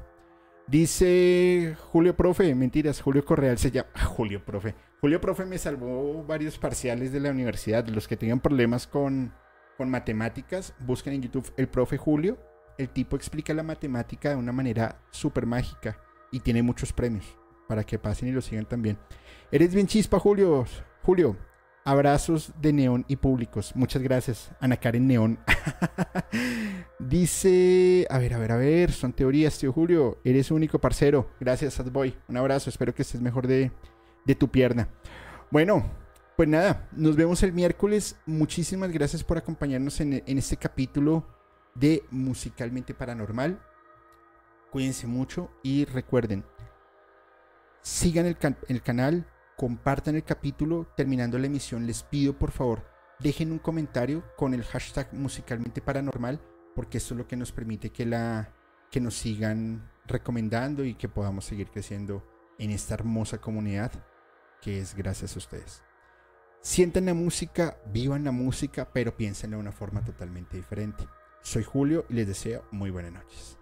Dice Julio Profe, mentiras, Julio Correal se llama. Julio Profe. Julio Profe me salvó varios parciales de la universidad. Los que tengan problemas con, con matemáticas, busquen en YouTube el profe Julio. El tipo explica la matemática de una manera súper mágica y tiene muchos premios para que pasen y lo sigan también. Eres bien chispa, Julio. Julio, abrazos de neón y públicos. Muchas gracias, Ana Karen Neón. Dice, a ver, a ver, a ver, son teorías, tío Julio. Eres único parcero. Gracias, Sadboy. Un abrazo, espero que estés mejor de, de tu pierna. Bueno, pues nada, nos vemos el miércoles. Muchísimas gracias por acompañarnos en, en este capítulo de Musicalmente Paranormal. Cuídense mucho y recuerden, sigan el, el canal, compartan el capítulo. Terminando la emisión, les pido por favor, dejen un comentario con el hashtag Musicalmente Paranormal, porque esto es lo que nos permite que, la, que nos sigan recomendando y que podamos seguir creciendo en esta hermosa comunidad que es gracias a ustedes. Sientan la música, vivan la música, pero piensen de una forma totalmente diferente. Soy Julio y les deseo muy buenas noches.